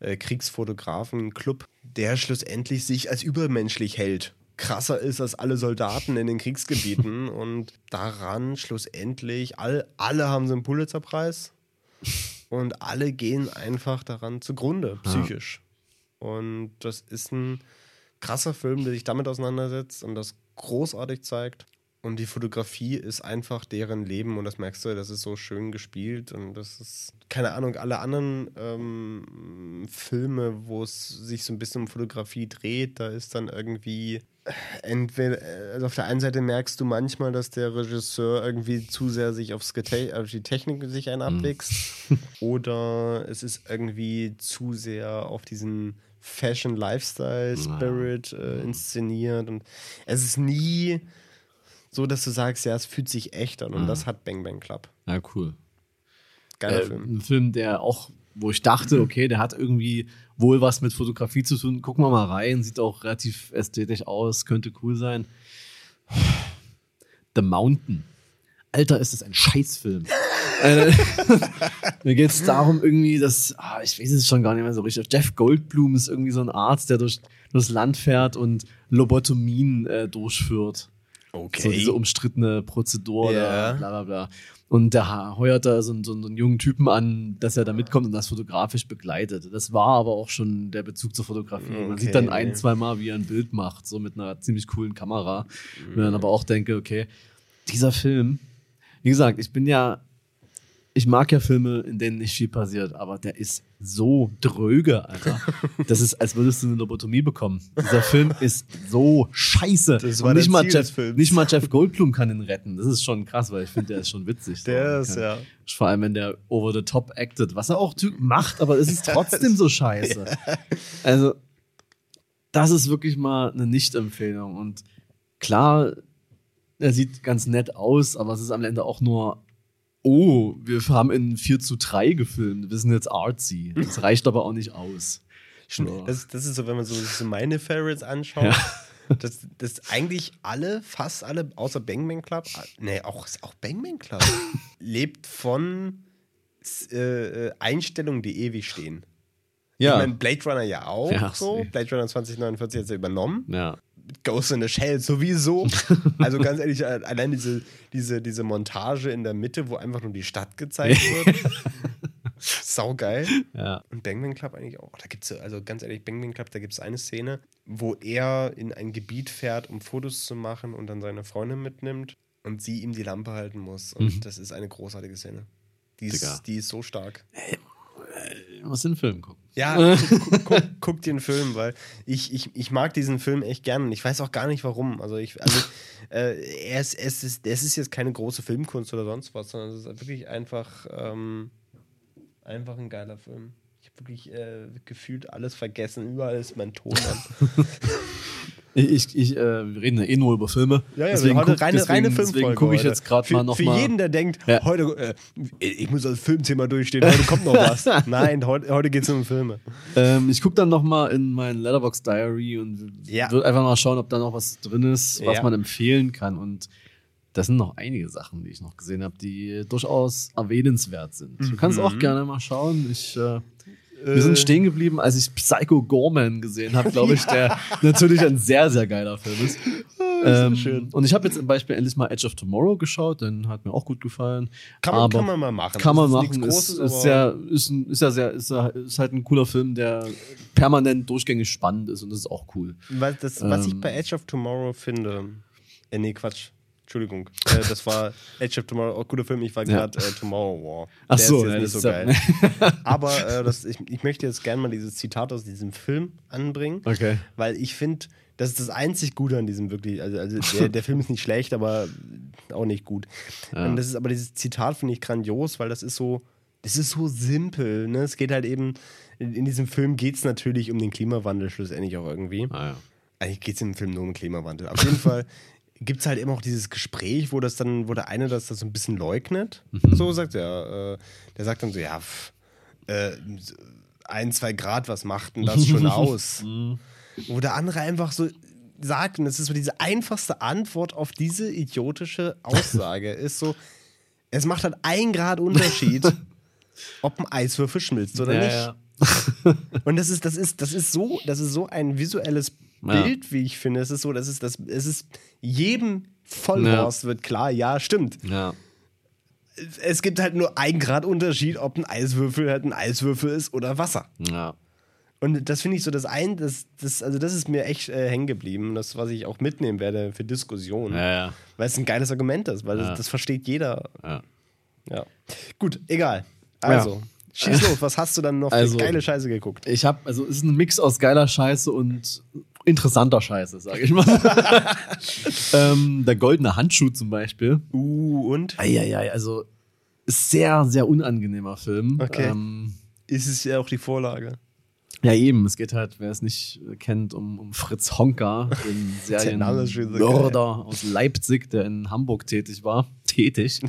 äh, Kriegsfotografen-Club, der schlussendlich sich als übermenschlich hält. Krasser ist als alle Soldaten in den Kriegsgebieten und daran schlussendlich, all, alle haben so einen Pulitzerpreis und alle gehen einfach daran zugrunde, psychisch. Und das ist ein krasser Film, der sich damit auseinandersetzt und das großartig zeigt. Und die Fotografie ist einfach deren Leben und das merkst du, das ist so schön gespielt und das ist, keine Ahnung, alle anderen ähm, Filme, wo es sich so ein bisschen um Fotografie dreht, da ist dann irgendwie entweder, also auf der einen Seite merkst du manchmal, dass der Regisseur irgendwie zu sehr sich aufs Gete auf die Technik sich einen abwächst oder es ist irgendwie zu sehr auf diesen Fashion Lifestyle Spirit äh, inszeniert und es ist nie so, dass du sagst, ja, es fühlt sich echt an und das hat Bang Bang Club. Ja, cool. Geiler Äh, Film. ein Film, der auch, wo ich dachte, okay, der hat irgendwie wohl was mit Fotografie zu tun. Gucken wir mal rein, sieht auch relativ ästhetisch aus, könnte cool sein. The Mountain. Alter, ist das ein Scheißfilm. Äh, Mir geht es darum, irgendwie, dass, ah, ich weiß es schon gar nicht mehr so richtig. Jeff Goldblum ist irgendwie so ein Arzt, der durch, durchs Land fährt und Lobotomien äh, durchführt. Okay. So diese umstrittene Prozedur, da, bla bla bla. Und der heuert da so, einen- so, einen- so einen jungen Typen an, dass er da mitkommt und das fotografisch begleitet. Das war aber auch schon der Bezug zur Fotografie. Man Okay. sieht dann ein, zwei Mal, wie er ein Bild macht, so mit einer ziemlich coolen Kamera. Und dann aber auch denke, okay, dieser Film, wie gesagt, ich bin ja, ich mag ja Filme, in denen nicht viel passiert, aber der ist so dröge, Alter. Das ist, als würdest du eine Lobotomie bekommen. Dieser Film ist so scheiße. Das Und war nicht das mal, Jeff, nicht mal Jeff Goldblum kann ihn retten. Das ist schon krass, weil ich finde, der ist schon witzig. Der so. ist, ja. Vor allem, wenn der over the top acted, was er auch macht, aber es ist trotzdem so scheiße. Also, das ist wirklich mal eine Nicht-Empfehlung. Und klar, er sieht ganz nett aus, aber es ist am Ende auch nur, oh, wir haben in 4 zu 3 gefilmt, wir sind jetzt artsy. Das reicht aber auch nicht aus. So. Das, das ist so, wenn man so, so meine Favorites anschaut, Ja. dass, dass eigentlich alle, fast alle, außer Bang Bang Club, nee, auch, auch Bang Bang Club, lebt von äh, äh, Einstellungen, die ewig stehen. ja. Ich meine, Blade Runner ja auch Ja, so. nee. Blade Runner 2049 hat er übernommen. ja. Ghost in the Shell sowieso. Also ganz ehrlich, allein diese, diese, diese Montage in der Mitte, wo einfach nur die Stadt gezeigt wird. Saugeil. Ja. Und Bang Bang Club eigentlich auch. Da gibt es, also ganz ehrlich, Bang Bang Club, da gibt es eine Szene, wo er in ein Gebiet fährt, um Fotos zu machen und dann seine Freundin mitnimmt und sie ihm die Lampe halten muss. Und das ist eine großartige Szene. Die Digga. ist, die ist so stark. Ich muss den Film gucken. Ja, guck, guck, guck den Film, weil ich, ich, ich mag diesen Film echt gern und ich weiß auch gar nicht warum. Also, ich, also äh, er ist, es, ist, es ist jetzt keine große Filmkunst oder sonst was, sondern es ist wirklich einfach, ähm, einfach ein geiler Film. Ich habe wirklich äh, gefühlt alles vergessen. Überall ist mein Ton an. Ich, ich, äh, wir reden ja eh nur über Filme. Ja, ja, deswegen heute guck- reine, deswegen, reine Deswegen Filmfolge. gucke ich jetzt gerade Für- mal noch Für jeden, der denkt, Ja. heute, äh, ich muss das Filmthema durchstehen, heute kommt noch was. Nein, heute, heute geht es um Filme. Ähm, ich gucke dann noch mal in mein Letterbox Diary und Ja. würde einfach mal schauen, ob da noch was drin ist, was Ja. man empfehlen kann. Und das sind noch einige Sachen, die ich noch gesehen habe, die durchaus erwähnenswert sind. Du kannst Mhm. auch gerne mal schauen. Ich, äh, wir sind stehen geblieben, als ich Psycho Gorman gesehen habe, glaube ich, der natürlich ein sehr, sehr geiler Film ist. Ähm, schön. Und ich habe jetzt zum Beispiel endlich mal Edge of Tomorrow geschaut, den hat mir auch gut gefallen. Kann man, kann man mal machen. kann man Das ist machen. Ist, Großes, ist, aber- sehr, ist, ein, ist ja sehr, ist, ja, ist halt ein cooler Film, der permanent durchgängig spannend ist und das ist auch cool. Was, das, was ich Ähm. bei Edge of Tomorrow finde. Äh, nee, Quatsch. Entschuldigung. Äh, das war Edge of Tomorrow, auch guter Film. Ich war Ja. gerade äh, Tomorrow War. Ach Der so, ist ja, jetzt das nicht so ja- geil. Aber äh, das, ich, ich möchte jetzt gerne mal dieses Zitat aus diesem Film anbringen, Okay. weil ich finde, das ist das einzig Gute an diesem wirklich. Also, also der, der Film ist nicht schlecht, aber auch nicht gut. Ja. Und das ist aber dieses Zitat finde ich grandios, weil das ist so, das ist so simpel. Ne? Es geht halt eben, in, in diesem Film geht es natürlich um den Klimawandel schlussendlich auch irgendwie. Ah, ja. Eigentlich geht es im Film nur um Klimawandel. Auf jeden Fall gibt es halt immer auch dieses Gespräch, wo das dann, wo der eine das, das so ein bisschen leugnet. So sagt er, äh, der sagt dann so, ja, pff, äh, ein, zwei Grad, was macht denn das schon aus? wo der andere einfach so sagt, und das ist so diese einfachste Antwort auf diese idiotische Aussage, ist so, es macht halt ein Grad Unterschied, ob ein Eiswürfel schmilzt oder Ja, nicht. ja. Und das ist, das ist, das ist so, das ist so ein visuelles Ja. Bild, wie ich finde. Es ist so, das ist, das, es ist jedem Vollhorst wird klar, ja, stimmt. ja. Es gibt halt nur ein Grad Unterschied, ob ein Eiswürfel halt ein Eiswürfel ist oder Wasser. ja. Und das finde ich so das ein, das, das, also das ist mir echt äh, hängen geblieben, das, was ich auch mitnehmen werde für Diskussionen. Ja, ja. Weil es ein geiles Argument ist, weil Ja. das, das versteht jeder. ja. Ja. Gut, egal. Also, schieß los, was hast du dann noch für Also- geile Scheiße geguckt? Ich habe, also es ist ein Mix aus geiler Scheiße und interessanter Scheiße, sage ich mal. ähm, der goldene Handschuh zum Beispiel. Uh, und? Eieiei, also ist sehr, sehr unangenehmer Film. Okay. Ähm, Ist es ja auch die Vorlage. ja, eben. Es geht halt, wer es nicht kennt, um, um Fritz Honka, den Serienmörder aus Leipzig, der in Hamburg tätig war. Tätig.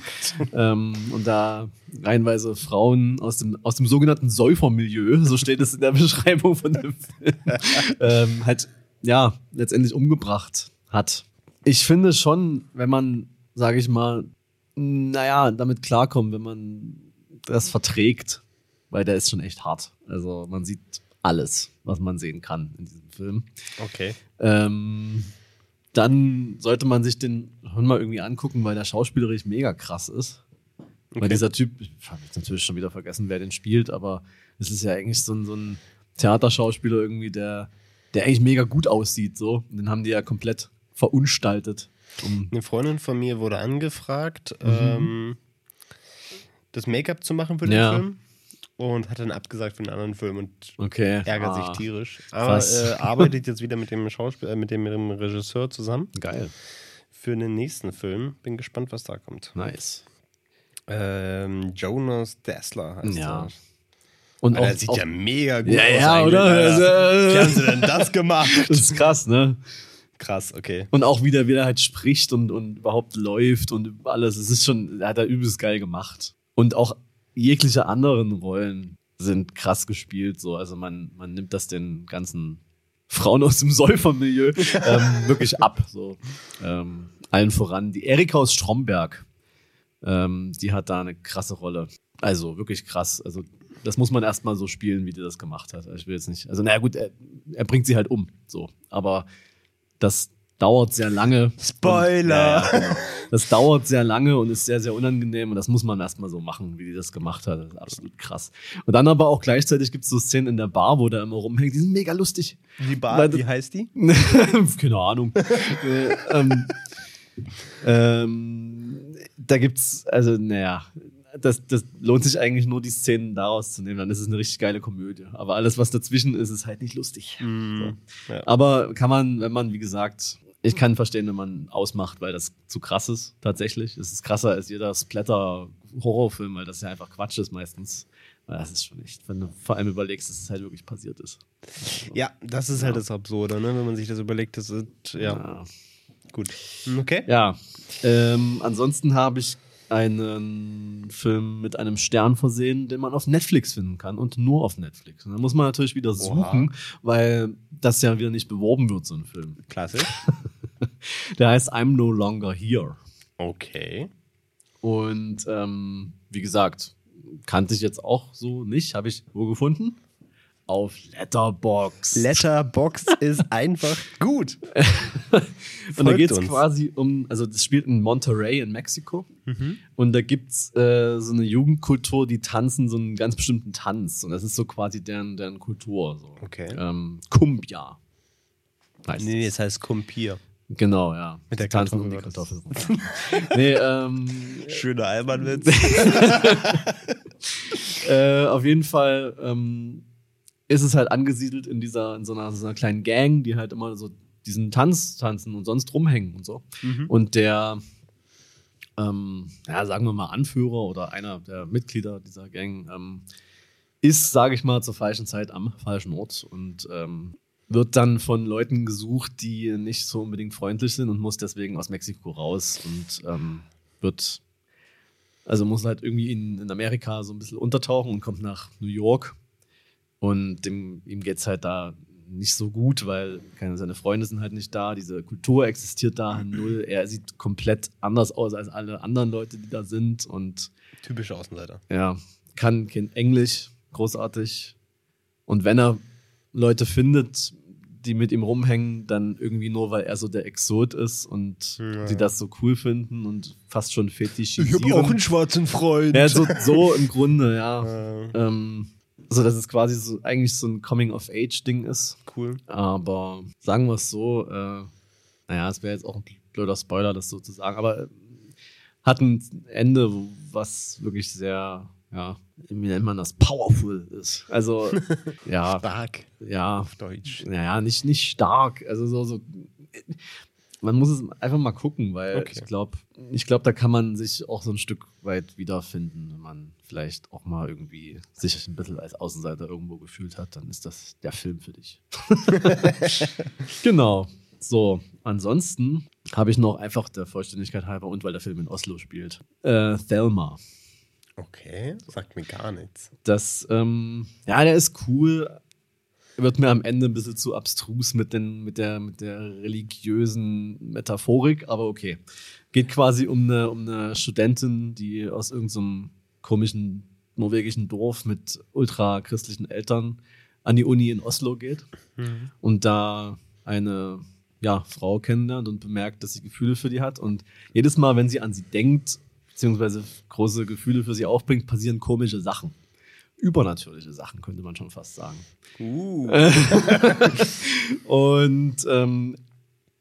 ähm, und da reihenweise Frauen aus dem, aus dem sogenannten Säufermilieu, so steht es in der Beschreibung von dem Film, ähm, halt, ja, letztendlich umgebracht hat. Ich finde schon, wenn man, sage ich mal, naja, damit klarkommt, wenn man das verträgt, weil der ist schon echt hart. Also man sieht alles, was man sehen kann in diesem Film. Okay. Ähm, dann sollte man sich den schon mal irgendwie angucken, weil der schauspielerisch mega krass ist. Weil Okay. dieser Typ, ich habe jetzt natürlich schon wieder vergessen, wer den spielt, aber es ist ja eigentlich so ein, so ein Theaterschauspieler irgendwie, der, der eigentlich mega gut aussieht. So. Und den haben die ja komplett verunstaltet. Um, Eine Freundin von mir wurde angefragt, Mhm. ähm, das Make-up zu machen für den Ja. Film und hat dann abgesagt für einen anderen Film und okay. ärgert Ah, sich tierisch. Aber äh, arbeitet jetzt wieder mit dem Schauspieler, äh, mit dem, mit dem Regisseur zusammen Geil. für den nächsten Film. Bin gespannt, was da kommt. Nice. Ähm, Jonas Dessler heißt Ja. er. Und Alter, auch, der sieht auch, ja mega gut Ja, aus. ja, oder? Also, Wie haben sie denn das gemacht? das ist krass, ne? Krass, okay. Und auch wie der, wie der halt spricht und, und überhaupt läuft und alles. Es ist schon, er hat er übelst geil gemacht. Und auch jegliche anderen Rollen sind krass gespielt. So. Also man, man nimmt das den ganzen Frauen aus dem Säufermilieu ähm, wirklich ab. So. Ähm, allen voran. Die Erika aus Stromberg, ähm, die hat da eine krasse Rolle. Also wirklich krass. Also das muss man erstmal so spielen, wie die das gemacht hat. Ich will jetzt nicht. Also, naja, gut, er, er bringt sie halt um. So. Aber das dauert sehr lange. Spoiler! Und, ja, ja, genau. Das dauert sehr lange und ist sehr, sehr unangenehm und das muss man erstmal so machen, wie die das gemacht hat. Das ist absolut krass. Und dann aber auch gleichzeitig gibt es so Szenen in der Bar, wo der immer rumhängt, die sind mega lustig. Die Bar, Weil- wie heißt die? Keine Ahnung. äh, ähm, ähm, da gibt's, also, naja, das, das lohnt sich eigentlich nur, die Szenen daraus zu nehmen. Dann ist es eine richtig geile Komödie. Aber alles, was dazwischen ist, ist halt nicht lustig. Mhm. So. Ja. Aber kann man, wenn man, wie gesagt, ich kann verstehen, wenn man ausmacht, weil das zu krass ist, tatsächlich. Es ist krasser als jeder Splatter-Horrorfilm, weil das ja einfach Quatsch ist meistens. Weil das ist schon echt, wenn du vor allem überlegst, dass es halt wirklich passiert ist. Ja, das ist halt das Absurde, ne? wenn man sich das überlegt. Das ist, ja, Ja. gut. Okay. Ja, ähm, ansonsten habe ich einen Film mit einem Stern versehen, den man auf Netflix finden kann und nur auf Netflix. Und da muss man natürlich wieder suchen, weil das ja wieder nicht beworben wird, so ein Film. Klassisch. Der heißt I'm No Longer Here. Okay. Und ähm, wie gesagt, kannte ich jetzt auch so nicht. Habe ich wo gefunden? Auf Letterbox. Letterbox ist einfach gut. Und da geht es quasi um, also das spielt in Monterrey in Mexiko. Und da gibt es äh, so eine Jugendkultur, die tanzen so einen ganz bestimmten Tanz. Und das ist so quasi deren, deren Kultur. So. Okay. Ähm, Cumbia. Heißt Nee, es. es heißt Kumpier. Genau, ja. Mit der tanzen um die Kartoffel Kartoffel. nee, ähm, Schöner Almanwitz. äh, auf jeden Fall ähm, ist es halt angesiedelt in dieser, in so einer, so einer kleinen Gang, die halt immer so diesen Tanz tanzen und sonst rumhängen und so. Und der, ähm, ja, sagen wir mal, Anführer oder einer der Mitglieder dieser Gang ähm, ist, sage ich mal, zur falschen Zeit am falschen Ort und ähm, wird dann von Leuten gesucht, die nicht so unbedingt freundlich sind und muss deswegen aus Mexiko raus und ähm, wird, also muss halt irgendwie in, in Amerika so ein bisschen untertauchen und kommt nach New York. Und dem, ihm geht es halt da nicht so gut, weil keine, seine Freunde sind halt nicht da, diese Kultur existiert da null. Er sieht komplett anders aus als alle anderen Leute, die da sind und Typischer Außenseiter. ja, kann kein Englisch, großartig. Und wenn er Leute findet, die mit ihm rumhängen, dann irgendwie nur, weil er so der Exot ist und Ja. die das so cool finden und fast schon fetischisieren. schwarzen Freund. ja, so, so im Grunde, ja. Äh, Ähm, so, dass es quasi so eigentlich so ein Coming-of-Age-Ding ist. cool. Aber sagen wir es so, äh, naja, es wäre jetzt auch ein blöder Spoiler, das so zu sagen, aber äh, hat ein Ende, was wirklich sehr, ja, wie nennt man das, powerful ist. Also, ja, Stark. ja, Auf Deutsch. naja, nicht, nicht stark. Also so, so. Man muss es einfach mal gucken, weil Okay. ich glaube, ich glaube, da kann man sich auch so ein Stück weit wiederfinden, wenn man vielleicht auch mal irgendwie sich ein bisschen als Außenseiter irgendwo gefühlt hat, dann ist das der Film für dich. genau. So, ansonsten habe ich noch einfach der Vollständigkeit halber und weil der Film in Oslo spielt, äh, Thelma. Okay, sagt mir gar nichts. Das, ähm, ja, der ist cool. Wird mir am Ende ein bisschen zu abstrus mit, den, mit, der, mit der religiösen Metaphorik, aber okay. Geht quasi um eine, um eine Studentin, die aus irgendeinem komischen norwegischen Dorf mit ultrachristlichen Eltern an die Uni in Oslo geht und da eine ja, Frau kennenlernt und bemerkt, dass sie Gefühle für die hat. Und jedes Mal, wenn sie an sie denkt, beziehungsweise große Gefühle für sie aufbringt, passieren komische Sachen. Übernatürliche Sachen, könnte man schon fast sagen. Uh. Und ähm,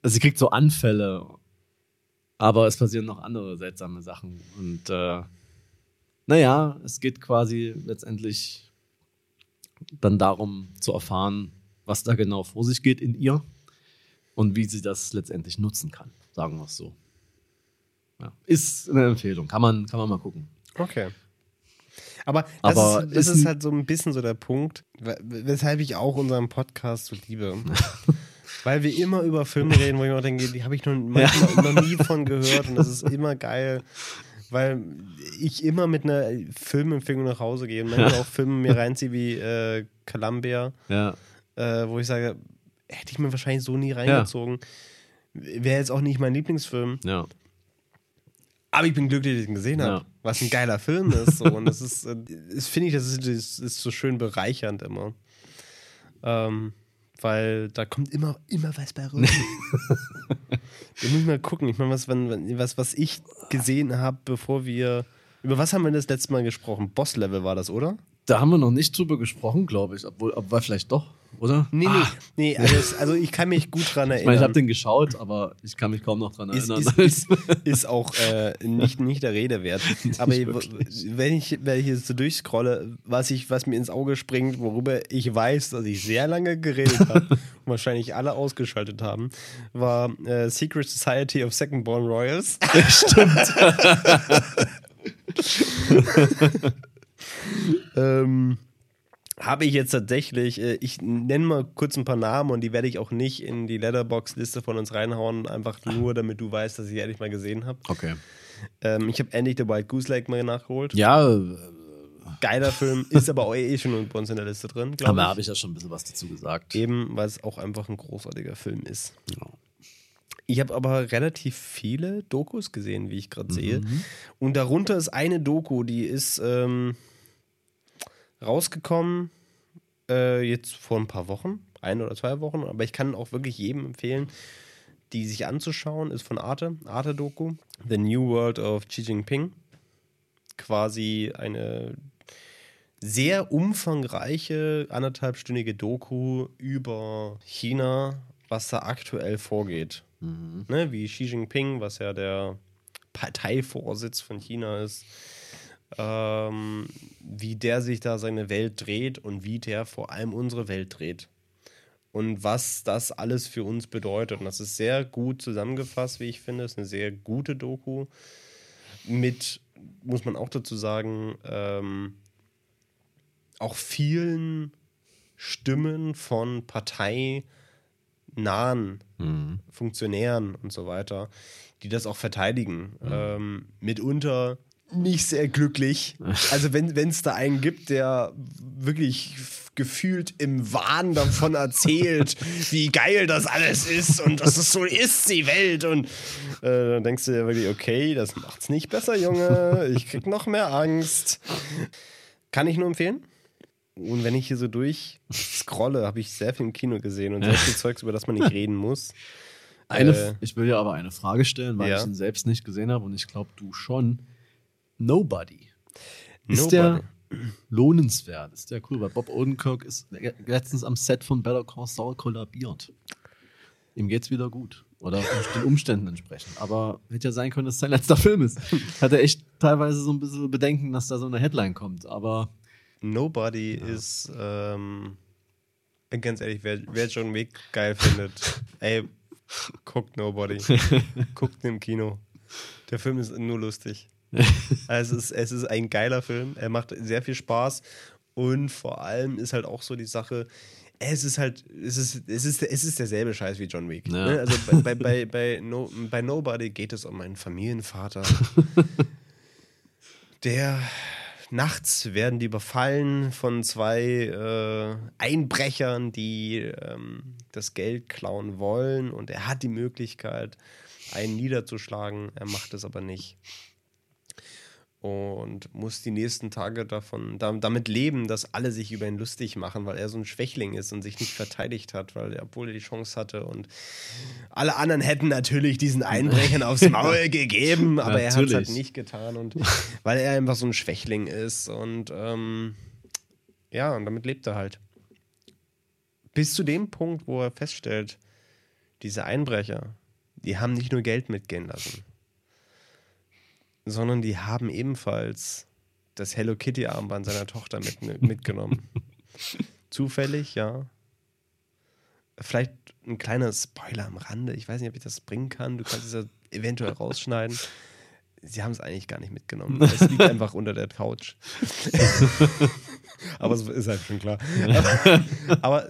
also sie kriegt so Anfälle, aber es passieren noch andere seltsame Sachen. Und äh, naja, es geht quasi letztendlich dann darum zu erfahren, was da genau vor sich geht in ihr und wie sie das letztendlich nutzen kann, sagen wir es so. Ja. Ist eine Empfehlung, kann man, kann man mal gucken. Okay. Aber das, Aber ist, das ist ist halt so ein bisschen so der Punkt, we- weshalb ich auch unseren Podcast so liebe. Weil wir immer über Filme reden, wo ich mir denke, die habe ich noch, manchmal noch nie von gehört und das ist immer geil, weil ich immer mit einer Filmempfehlung nach Hause gehe und manchmal auch Filme mir reinziehe wie äh, Columbia, Ja, äh, wo ich sage, hätte ich mir wahrscheinlich so nie reingezogen. Wäre jetzt auch nicht mein Lieblingsfilm. Aber ich bin glücklich, dass ich ihn gesehen habe. Ja. Was ein geiler Film ist. So. Und das ist, äh, das finde ich, das ist, das ist so schön bereichernd immer. Ähm, weil da kommt immer, immer was bei raus. wir müssen mal gucken. Ich meine, was, wenn, was, was ich gesehen habe, bevor wir. Über was haben wir das letzte Mal gesprochen? Boss-Level war das, oder? Da haben wir noch nicht drüber gesprochen, glaube ich, obwohl, obwohl vielleicht doch. Oder? Nee, Ah, nee, nee also, also ich kann mich gut dran ich meine, ich habe erinnern. den geschaut, aber ich kann mich kaum noch dran ist, erinnern. ist, ist, ist auch äh, nicht, nicht der Rede wert. Aber wirklich. wenn ich, wenn ich jetzt so durchscrolle, was, ich, was mir ins Auge springt, worüber ich weiß, dass ich sehr lange geredet habe und wahrscheinlich alle ausgeschaltet haben, war äh, Secret Society of Second Born Royals. ähm, habe ich jetzt tatsächlich, äh, ich nenne mal kurz ein paar Namen und die werde ich auch nicht in die Letterbox-Liste von uns reinhauen, einfach nur damit du weißt, dass ich ehrlich mal gesehen habe. okay. Ähm, ich habe endlich The White Goose Lake mal nachgeholt. Ja, äh, Geiler Film, ist aber auch eh schon bei uns in der Liste drin, glaube aber habe ich ja schon ein bisschen was dazu gesagt. Eben, weil es auch einfach ein großartiger Film ist. Ja. Ich habe aber relativ viele Dokus gesehen, wie ich gerade sehe. Und darunter ist eine Doku, die ist ähm, rausgekommen äh, jetzt vor ein paar Wochen, ein oder zwei Wochen. Aber ich kann auch wirklich jedem empfehlen, die sich anzuschauen. Ist von Arte, Arte-Doku. The New World of Xi Jinping. Quasi eine sehr umfangreiche, anderthalbstündige Doku über China, was da aktuell vorgeht. Ne, wie Xi Jinping, was ja der Parteivorsitz von China ist, ähm, wie der sich da seine Welt dreht und wie der vor allem unsere Welt dreht. Und was das alles für uns bedeutet. Und das ist sehr gut zusammengefasst, wie ich finde. Es ist eine sehr gute Doku. Mit, muss man auch dazu sagen, ähm, auch vielen Stimmen von parteinahen Funktionären und so weiter, die das auch verteidigen. Ähm, mitunter nicht sehr glücklich. Also wenn es da einen gibt, der wirklich gefühlt im Wahn davon erzählt, wie geil das alles ist und dass es so ist, die Welt. Und äh, dann denkst du dir wirklich, okay, das macht's nicht besser, Junge. Ich krieg noch mehr Angst. Kann ich nur empfehlen. Und wenn ich hier so durch scrolle, habe ich sehr viel im Kino gesehen und sehr viel Zeugs, über das man nicht reden muss. Eine, Äh, ich will dir aber eine Frage stellen, weil ja. ich ihn selbst nicht gesehen habe und ich glaube, du schon. Nobody. Ist Nobody. der lohnenswert? Ist der cool? Weil Bob Odenkirk ist letztens am Set von Better Call Saul kollabiert. Ihm geht's wieder gut. Oder den Umständen entsprechend. Aber hätte ja sein können, dass es sein letzter Film ist. Hat er echt teilweise so ein bisschen Bedenken, dass da so eine Headline kommt. Aber Nobody ist, ähm, ganz ehrlich, wer, wer John Wick geil findet, ey, guckt Nobody. guckt im Kino. Der Film ist nur lustig. Also es ist, es ist ein geiler Film. Er macht sehr viel Spaß. Und vor allem ist halt auch so die Sache, es ist halt, es ist, es ist, es ist derselbe Scheiß wie John Wick. Ja. Ne? Also bei, bei, bei, bei, no, bei Nobody geht es um einen Familienvater, der nachts werden die überfallen von zwei äh, Einbrechern, die ähm, das Geld klauen wollen und er hat die Möglichkeit, einen niederzuschlagen, er macht es aber nicht. Und muss die nächsten Tage davon, da, damit leben, dass alle sich über ihn lustig machen, weil er so ein Schwächling ist und sich nicht verteidigt hat, weil er, obwohl er die Chance hatte. Und alle anderen hätten natürlich diesen Einbrechern aufs Maul gegeben, aber er hat es halt nicht getan. Und weil er einfach so ein Schwächling ist. Und ähm, ja, und damit lebt er halt. Bis zu dem Punkt, wo er feststellt, diese Einbrecher, die haben nicht nur Geld mitgehen lassen, sondern die haben ebenfalls das Hello Kitty Armband seiner Tochter mit, mitgenommen. Zufällig, ja. Vielleicht ein kleiner Spoiler am Rande. Ich weiß nicht, ob ich das bringen kann. Du kannst es ja eventuell rausschneiden. Sie haben es eigentlich gar nicht mitgenommen. Es liegt einfach unter der Couch. Aber es ist halt schon klar. Aber, aber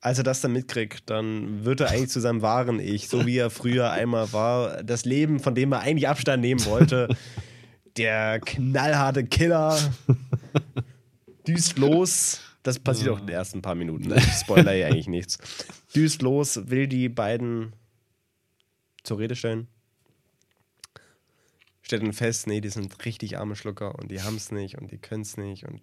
als er das dann mitkriegt, dann wird er eigentlich zu seinem wahren Ich, so wie er früher einmal war. Das Leben, von dem er eigentlich Abstand nehmen wollte. Der knallharte Killer düst los. Das passiert auch in den ersten paar Minuten. Ich spoiler hier eigentlich nichts. Düst los, will die beiden zur Rede stellen. Stellt dann fest, nee, die sind richtig arme Schlucker und die haben es nicht und die können es nicht. Und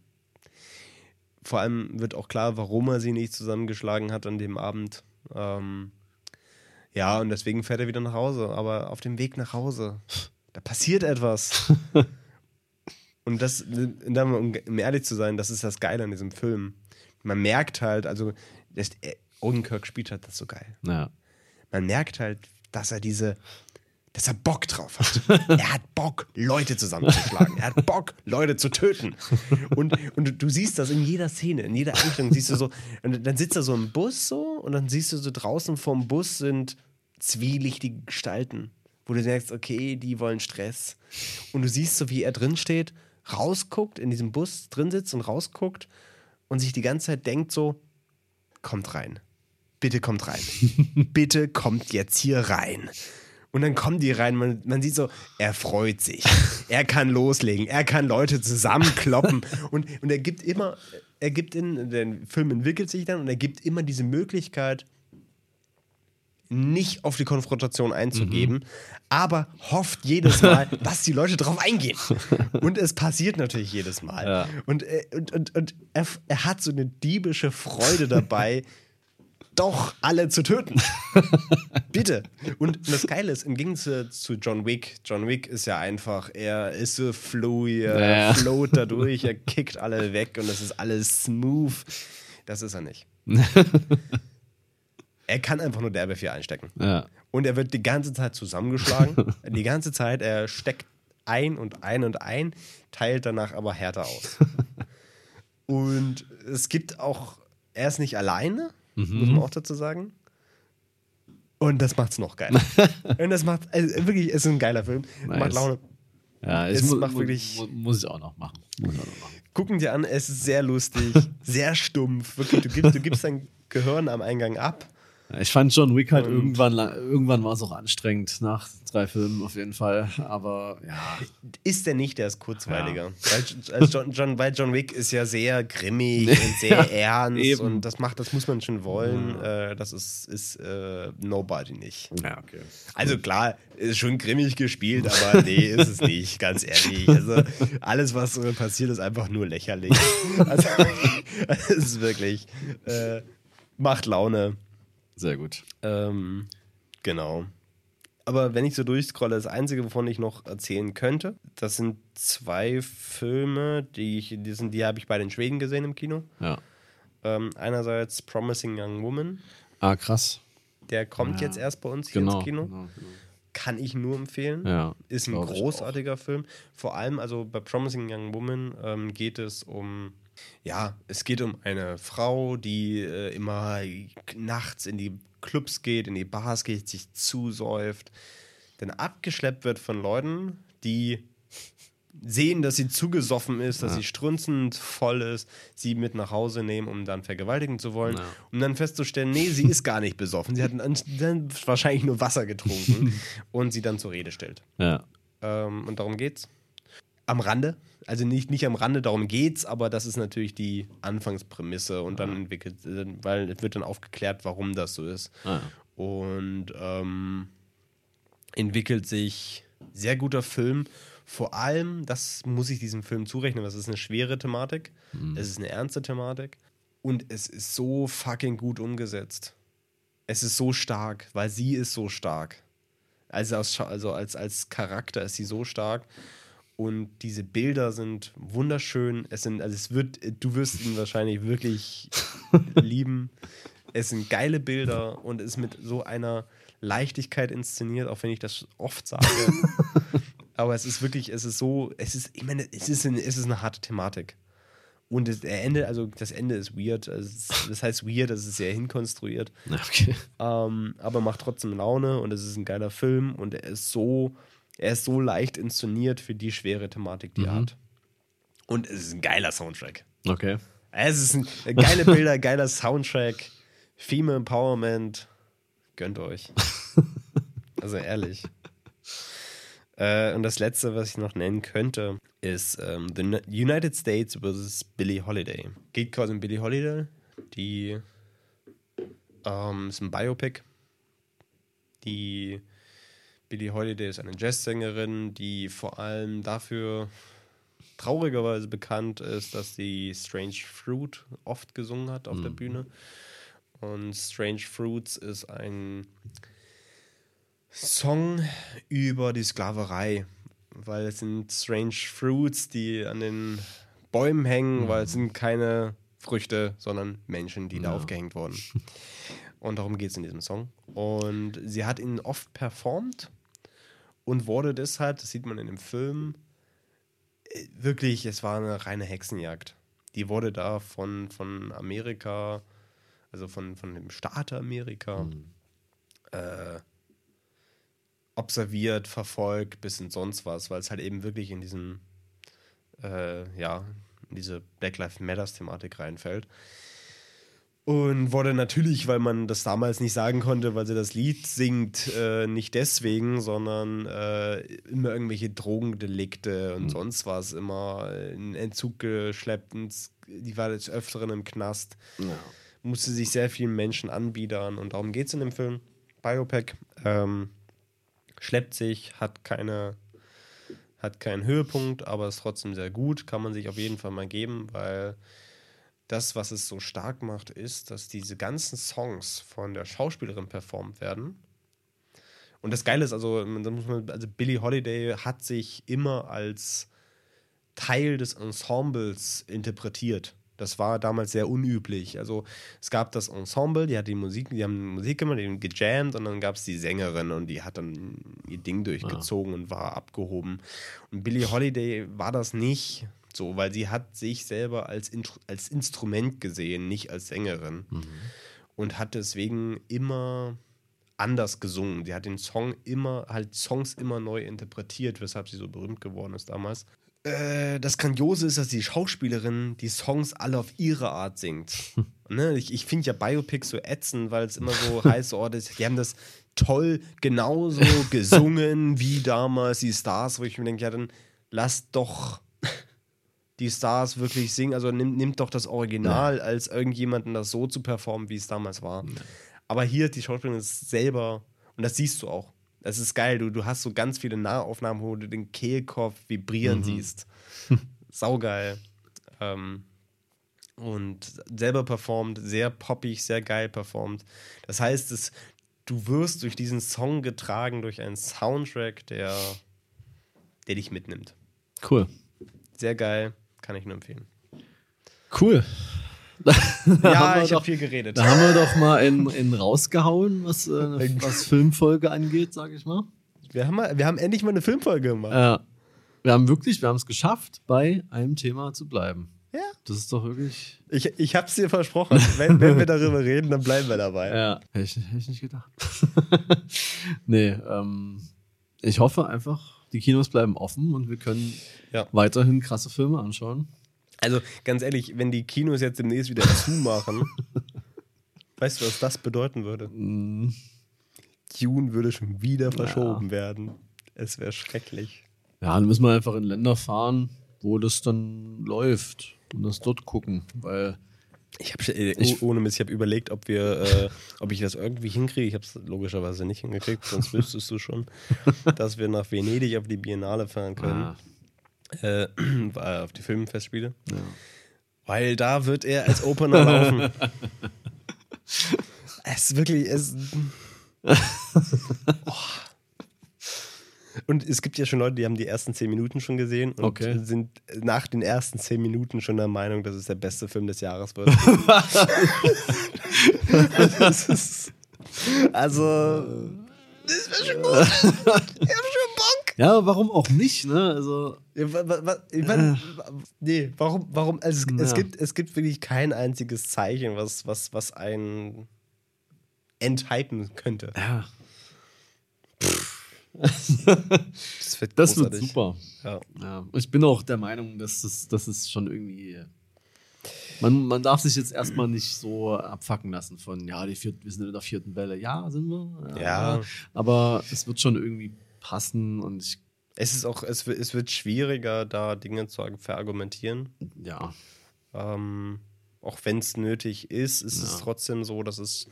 vor allem wird auch klar, warum er sie nicht zusammengeschlagen hat an dem Abend. Ähm, ja, und deswegen fährt er wieder nach Hause. Aber auf dem Weg nach Hause, da passiert etwas. und das, um ehrlich zu sein, das ist das Geile an diesem Film. man merkt halt, also Odenkirk spielt halt das so geil. Ja. Man merkt halt, dass er diese, dass er Bock drauf hat. er hat Bock, Leute zusammenzuschlagen. Er hat Bock, Leute zu töten. Und, und du siehst das in jeder Szene, in jeder Einstellung siehst du so, und dann sitzt er so im Bus so und dann siehst du so draußen vorm Bus sind zwielichtige Gestalten, wo du denkst, okay, die wollen Stress. Und du siehst so, wie er drin steht, rausguckt, in diesem Bus drin sitzt und rausguckt und sich die ganze Zeit denkt so, kommt rein. Bitte kommt rein. Bitte kommt jetzt hier rein. Und dann kommen die rein, man, man sieht so, er freut sich. Er kann loslegen, er kann Leute zusammenkloppen. und, und er gibt immer, er gibt in, der Film entwickelt sich dann und er gibt immer diese Möglichkeit, nicht auf die Konfrontation einzugeben, aber hofft jedes Mal, dass die Leute drauf eingehen. Und es passiert natürlich jedes Mal. Ja. Und, äh, und, und, und er, er hat so eine diebische Freude dabei, doch alle zu töten. Bitte. Und das Geile ist, im Gegensatz zu John Wick, John Wick ist ja einfach, er ist so fluid, er Ja. float dadurch, er kickt alle weg und es ist alles smooth. Das ist er nicht. er kann einfach nur derbe viel einstecken. Ja. Und er wird die ganze Zeit zusammengeschlagen. die ganze Zeit, er steckt ein und ein und ein, teilt danach aber härter aus. und es gibt auch, er ist nicht alleine, muss man auch dazu sagen. Und das macht's noch geiler. und das macht, also wirklich, es ist ein geiler Film. Macht Nice. Laune. Ja, Es mu- macht wirklich- mu- Muss ich auch noch machen. Muss ich auch noch machen. Gucken dir an, es ist sehr lustig, sehr stumpf. Wirklich, du gibst, du gibst dein Gehirn am Eingang ab. Ja, Ich fand John Wick halt Und- irgendwann, irgendwann war es auch anstrengend nach drei Filmen auf jeden Fall. Aber ja, Ist der nicht, der ist kurzweiliger. Weil, als John, John, weil John Wick ist ja sehr grimmig und sehr ernst eben. und das macht, das muss man schon wollen. Äh, das ist, ist äh, Nobody nicht. ja okay. Also klar, ist schon grimmig gespielt, aber nee, ist es nicht, ganz ehrlich. Also alles, was so passiert, ist einfach nur lächerlich. Also es ist wirklich, äh, macht Laune. Sehr gut. Ähm, genau. Aber wenn ich so durchscrolle, das Einzige, wovon ich noch erzählen könnte, das sind zwei Filme, die ich, die, sind, die habe ich bei den Schweden gesehen im Kino. Ja. Ähm, einerseits Promising Young Woman, Ah, krass. der kommt Ja. jetzt erst bei uns hier Genau. ins Kino. genau, genau. Kann ich nur empfehlen. Ja, Ist ein großartiger Film. Vor allem, also bei Promising Young Woman ähm, geht es um, ja, es geht um eine Frau, die äh, immer nachts in die Clubs geht, in die Bars geht, sich zusäuft, dann abgeschleppt wird von Leuten, die sehen, dass sie zugesoffen ist, dass sie strunzend voll ist, sie mit nach Hause nehmen, um dann vergewaltigen zu wollen, Ja. um dann festzustellen, nee, sie ist gar nicht besoffen, sie hat dann dann wahrscheinlich nur Wasser getrunken und sie dann zur Rede stellt. Ja. Ähm, und darum geht's. Am Rande, also nicht, nicht am Rande, darum geht's, aber das ist natürlich die Anfangsprämisse und dann entwickelt, äh, weil es wird dann aufgeklärt, warum das so ist. Ah, Und ähm, entwickelt sich sehr guter Film. Vor allem, das muss ich diesem Film zurechnen, das ist eine schwere Thematik, es ist eine ernste Thematik und es ist so fucking gut umgesetzt. Es ist so stark, weil sie ist so stark. Also, Scha- also als, als Charakter ist sie so stark. Und diese Bilder sind wunderschön. Es sind, also es wird, du wirst ihn wahrscheinlich wirklich lieben. Es sind geile Bilder und es ist mit so einer Leichtigkeit inszeniert, auch wenn ich das oft sage. Aber es ist wirklich, es ist so, es ist, ich meine, es ist, eine, es ist eine harte Thematik. Und das Ende, also das Ende ist weird. Also ist, das heißt weird, das ist sehr hinkonstruiert. Okay. Ähm, aber macht trotzdem Laune und es ist ein geiler Film und er ist so, er ist so leicht inszeniert für die schwere Thematik, die er hat. Und es ist ein geiler Soundtrack. Okay. Es ist ein, geile Bilder, geiler Soundtrack, Female Empowerment. Gönnt euch. Also ehrlich. Äh, und das letzte, was ich noch nennen könnte, ist ähm, The Uni- United States vs. Billie Holiday. Geht quasi um Billie Holiday, die ähm, ist ein Biopic. Die Billie Holiday ist eine Jazzsängerin, die vor allem dafür traurigerweise bekannt ist, dass sie Strange Fruit oft gesungen hat auf der Bühne. Und Strange Fruits ist ein Song über die Sklaverei, weil es sind Strange Fruits, die an den Bäumen hängen, weil es sind keine Früchte, sondern Menschen, die da Ja. aufgehängt wurden. Und darum geht es in diesem Song. Und sie hat ihn oft performt und wurde deshalb, das sieht man in dem Film, äh, wirklich, es war eine reine Hexenjagd. Die wurde da von, von Amerika, also von, von dem Staat Amerika, äh, observiert, verfolgt, bis in sonst was, weil es halt eben wirklich in diesen, äh, ja, in diese Black Lives Matters Thematik reinfällt. Und wurde natürlich, weil man das damals nicht sagen konnte, weil sie das Lied singt, äh, nicht deswegen, sondern äh, immer irgendwelche Drogendelikte und sonst was, immer in Entzug geschleppt. Die war des Öfteren im Knast Ja. musste sich sehr vielen Menschen anbiedern und darum geht es in dem Film. Biopack ähm, schleppt sich, hat keine hat keinen Höhepunkt, aber ist trotzdem sehr gut, kann man sich auf jeden Fall mal geben, weil das, was es so stark macht, ist, dass diese ganzen Songs von der Schauspielerin performt werden. Und das Geile ist, also, da muss man, also Billie Holiday hat sich immer als Teil des Ensembles interpretiert. Das war damals sehr unüblich. Also es gab das Ensemble, die hat die Musik, die haben Musik gemacht, die haben gejammt und dann gab es die Sängerin und die hat dann ihr Ding durchgezogen und war abgehoben. Und Billie Holiday war das nicht so, weil sie hat sich selber als, Intro- als Instrument gesehen, nicht als Sängerin. Und hat deswegen immer anders gesungen. Sie hat den Song immer, halt Songs immer neu interpretiert, weshalb sie so berühmt geworden ist damals. Äh, das Grandiose ist, dass die Schauspielerin die Songs alle auf ihre Art singt. ne? Ich, ich finde ja Biopics so ätzend, weil es immer so heißt, oh, das, die haben das toll genauso gesungen wie damals die Stars, wo ich mir denke, ja, dann lasst doch die Stars wirklich singen. Also nimmt, nimmt doch das Original, als irgendjemanden das so zu performen, wie es damals war. Aber hier, die Schauspielerin ist selber, und das siehst du auch. Das ist geil. Du, du hast so ganz viele Nahaufnahmen, wo du den Kehlkopf vibrieren siehst. Saugeil. Ähm, und selber performt, sehr poppig, sehr geil performt. Das heißt, es, du wirst durch diesen Song getragen, durch einen Soundtrack, der, der dich mitnimmt. Cool. Sehr geil, kann ich nur empfehlen. Cool. Ja, haben wir ich habe viel geredet. Da haben wir doch mal in, in rausgehauen, was, äh, was Filmfolge angeht, sag ich mal. Wir haben, mal, wir haben endlich mal eine Filmfolge gemacht. Ja. Wir haben wirklich, wir haben es geschafft, bei einem Thema zu bleiben. Ja. Das ist doch wirklich. Ich, ich habe es dir versprochen. Wenn, wenn wir darüber reden, dann bleiben wir dabei. Ja, hätte ich, hätte ich nicht gedacht. nee, ähm, ich hoffe einfach, die Kinos bleiben offen und wir können Ja. weiterhin krasse Filme anschauen. Also ganz ehrlich, wenn die Kinos jetzt demnächst wieder zumachen, weißt du, was das bedeuten würde? Mm, Dune würde schon wieder verschoben werden. Es wäre schrecklich. Ja, dann müssen wir einfach in Länder fahren, wo das dann läuft und das dort gucken, weil Ich habe äh, ohne Mist, ich habe überlegt, ob wir, äh, ob ich das irgendwie hinkriege. Ich habe es logischerweise nicht hingekriegt, sonst wüsstest du schon, dass wir nach Venedig auf die Biennale fahren können, ah, äh, auf die Filmfestspiele, ja. weil da wird er als Opener laufen. es ist wirklich, es. Und es gibt ja schon Leute, die haben die ersten zehn Minuten schon gesehen und Okay. sind nach den ersten zehn Minuten schon der Meinung, dass es der beste Film des Jahres wird. Ist- also, das wäre schon gut. Ich hab schon Bock. ja, warum auch nicht, ne? Also, Ja, wa- wa- wa- ich mein, nee, warum, warum, also es, es, Ja. gibt, es gibt wirklich kein einziges Zeichen, was, was, was einen enthypen könnte. ja, Das wird, das wird super. Ja. Ja, ich bin auch der Meinung, dass das, das ist schon irgendwie. Man, man darf sich jetzt erstmal nicht so abfacken lassen von, ja, die viert, wir sind in der vierten Welle. Ja, sind wir. Ja. Aber es wird schon irgendwie passen und ich, Es ist auch, es wird, es wird schwieriger, da Dinge zu verargumentieren. ja. Ähm, auch wenn es nötig ist, ist es Ja. trotzdem so, dass es.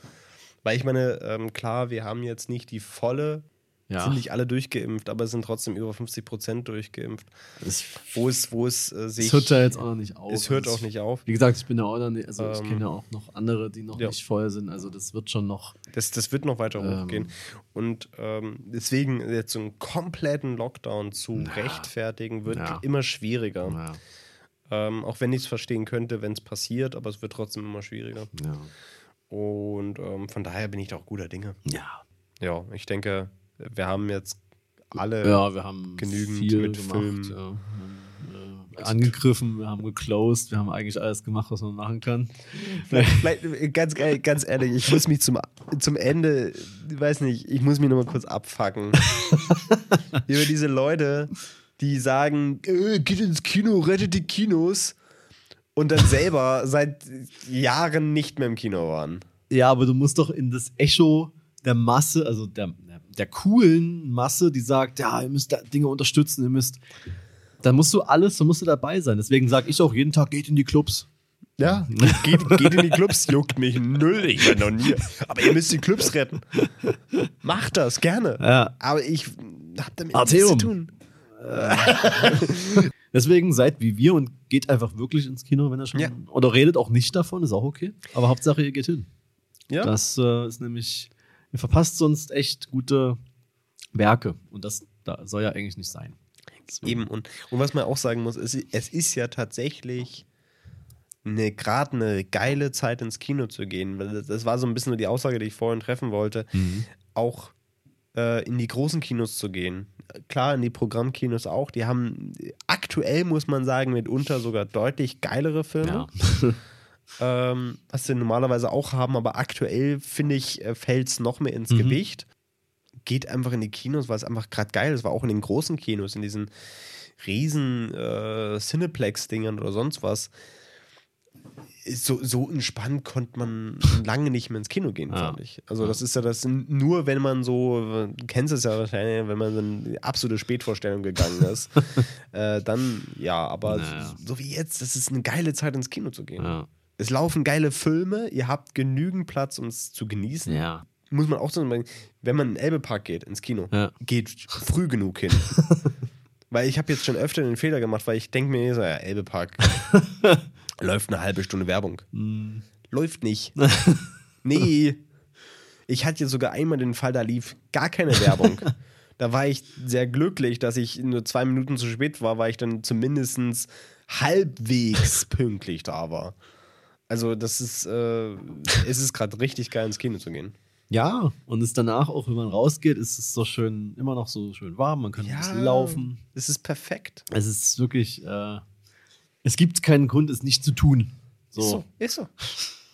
Weil ich meine, ähm, klar, wir haben jetzt nicht die volle, Ja. sind nicht alle durchgeimpft, aber es sind trotzdem über 50 Prozent durchgeimpft. Es, Wo es, wo es äh, sich. es hört ja jetzt auch noch nicht auf. es hört Also auch nicht auf. Wie gesagt, ich bin ja auch noch nicht, also ich Ähm, kenne ja auch noch andere, die noch ja. nicht voll sind. Also das wird schon noch. Das, das wird noch weiter Ähm. hochgehen. Und ähm, deswegen jetzt so einen kompletten Lockdown zu rechtfertigen, wird Ja. immer schwieriger. Ja. Ähm, auch wenn ich es verstehen könnte, wenn es passiert, aber es wird trotzdem immer schwieriger. Ja. Und ähm, von daher bin ich da auch guter Dinge. Ja. Ja, ich denke, wir haben jetzt alle. Ja, wir haben genügend viel mit gemacht, Filmen. Ja. Äh, angegriffen, wir haben geclosed, wir haben eigentlich alles gemacht, was man machen kann. Vielleicht, ganz, ehrlich- ganz ehrlich, ich muss mich zum, zum Ende, ich weiß nicht, ich muss mich nochmal kurz abfacken. Über diese Leute, die sagen, äh, geht ins Kino, rettet die Kinos und dann selber seit Jahren nicht mehr im Kino waren. Ja, aber du musst doch in das Echo der Masse, also der, der coolen Masse, die sagt, ja, ihr müsst da Dinge unterstützen, ihr müsst. Dann musst du alles, dann musst du dabei sein. Deswegen sage ich auch jeden Tag, geht in die Clubs. Ja, geht, geht in die Clubs, juckt mich null, ich war noch nie. Aber ihr müsst die Clubs retten. Macht das, gerne. Ja. Aber ich hab damit nichts zu tun. Deswegen seid wie wir und geht einfach wirklich ins Kino, wenn ihr schon. Ja. Oder redet auch nicht davon, ist auch okay. Aber Hauptsache, ihr geht hin. Ja, Das äh, ist nämlich, ihr verpasst sonst echt gute Werke. Und das da soll ja eigentlich nicht sein. Deswegen- Eben, und, und was man auch sagen muss, es, es ist ja tatsächlich eine gerade eine geile Zeit ins Kino zu gehen. Das, das war so ein bisschen nur die Aussage, die ich vorhin treffen wollte. Auch äh, in die großen Kinos zu gehen. Klar, in die Programmkinos auch. Die haben aktuell, muss man sagen, mitunter sogar deutlich geilere Filme. Ja. ähm, was sie normalerweise auch haben, aber aktuell finde ich, fällt es noch mehr ins Mhm. Gewicht. Geht einfach in die Kinos, weil es einfach gerade geil ist. War auch in den großen Kinos, in diesen riesen äh, Cineplex-Dingern oder sonst was. So, so entspannt konnte man lange nicht mehr ins Kino gehen, Ja. fand ich. Also, das ist ja das, nur wenn man so, du kennst es ja wahrscheinlich, wenn man so in die absolute Spätvorstellung gegangen ist, äh, dann ja, aber Naja. so, so wie jetzt, das ist eine geile Zeit ins Kino zu gehen. Ja. Es laufen geile Filme, ihr habt genügend Platz, um es zu genießen. ja. Muss man auch so sagen, wenn man in den Elbepark geht, ins Kino, Ja. geht früh genug hin. weil ich habe jetzt schon öfter den Fehler gemacht, weil ich denke mir so, ja, Elbepark läuft eine halbe Stunde Werbung. Hm. Läuft nicht. nee. Ich hatte jetzt sogar einmal den Fall, da lief gar keine Werbung. Da war ich sehr glücklich, dass ich nur zwei Minuten zu spät war, weil ich dann zumindest halbwegs pünktlich da war. Also, das ist, äh, es ist gerade richtig geil, ins Kino zu gehen. Ja, und es danach, auch wenn man rausgeht, ist es so schön, immer noch so schön warm, man kann ein bisschen laufen. Es ist perfekt. Es ist wirklich, äh, es gibt keinen Grund, es nicht zu tun. So, Ist so.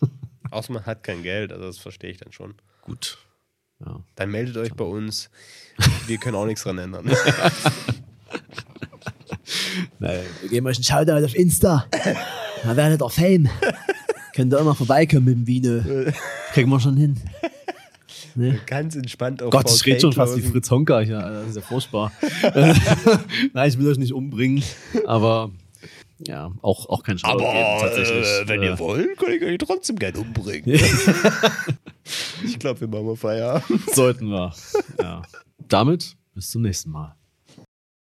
Ist so. Außer man hat kein Geld, also das verstehe ich dann schon. gut. Ja. Dann meldet euch bei uns. Wir können auch nichts dran ändern. Nein, wir geben euch einen Shoutout auf Insta. Dann werdet ihr Fame. Könnt ihr auch mal vorbeikommen mit dem Vino. Kriegen wir schon hin. Ne? Ganz entspannt auf Gott, ich rede schon fast wie. Fritz Honka. hier. das ist ja furchtbar. Nein, ich will euch nicht umbringen, aber ja, auch, auch kein geben, tatsächlich. äh, wenn Äh, ihr wollt, kann ich euch trotzdem gerne umbringen. ich glaube, wir machen mal Feierabend. Sollten wir. Ja. Damit bis zum nächsten Mal.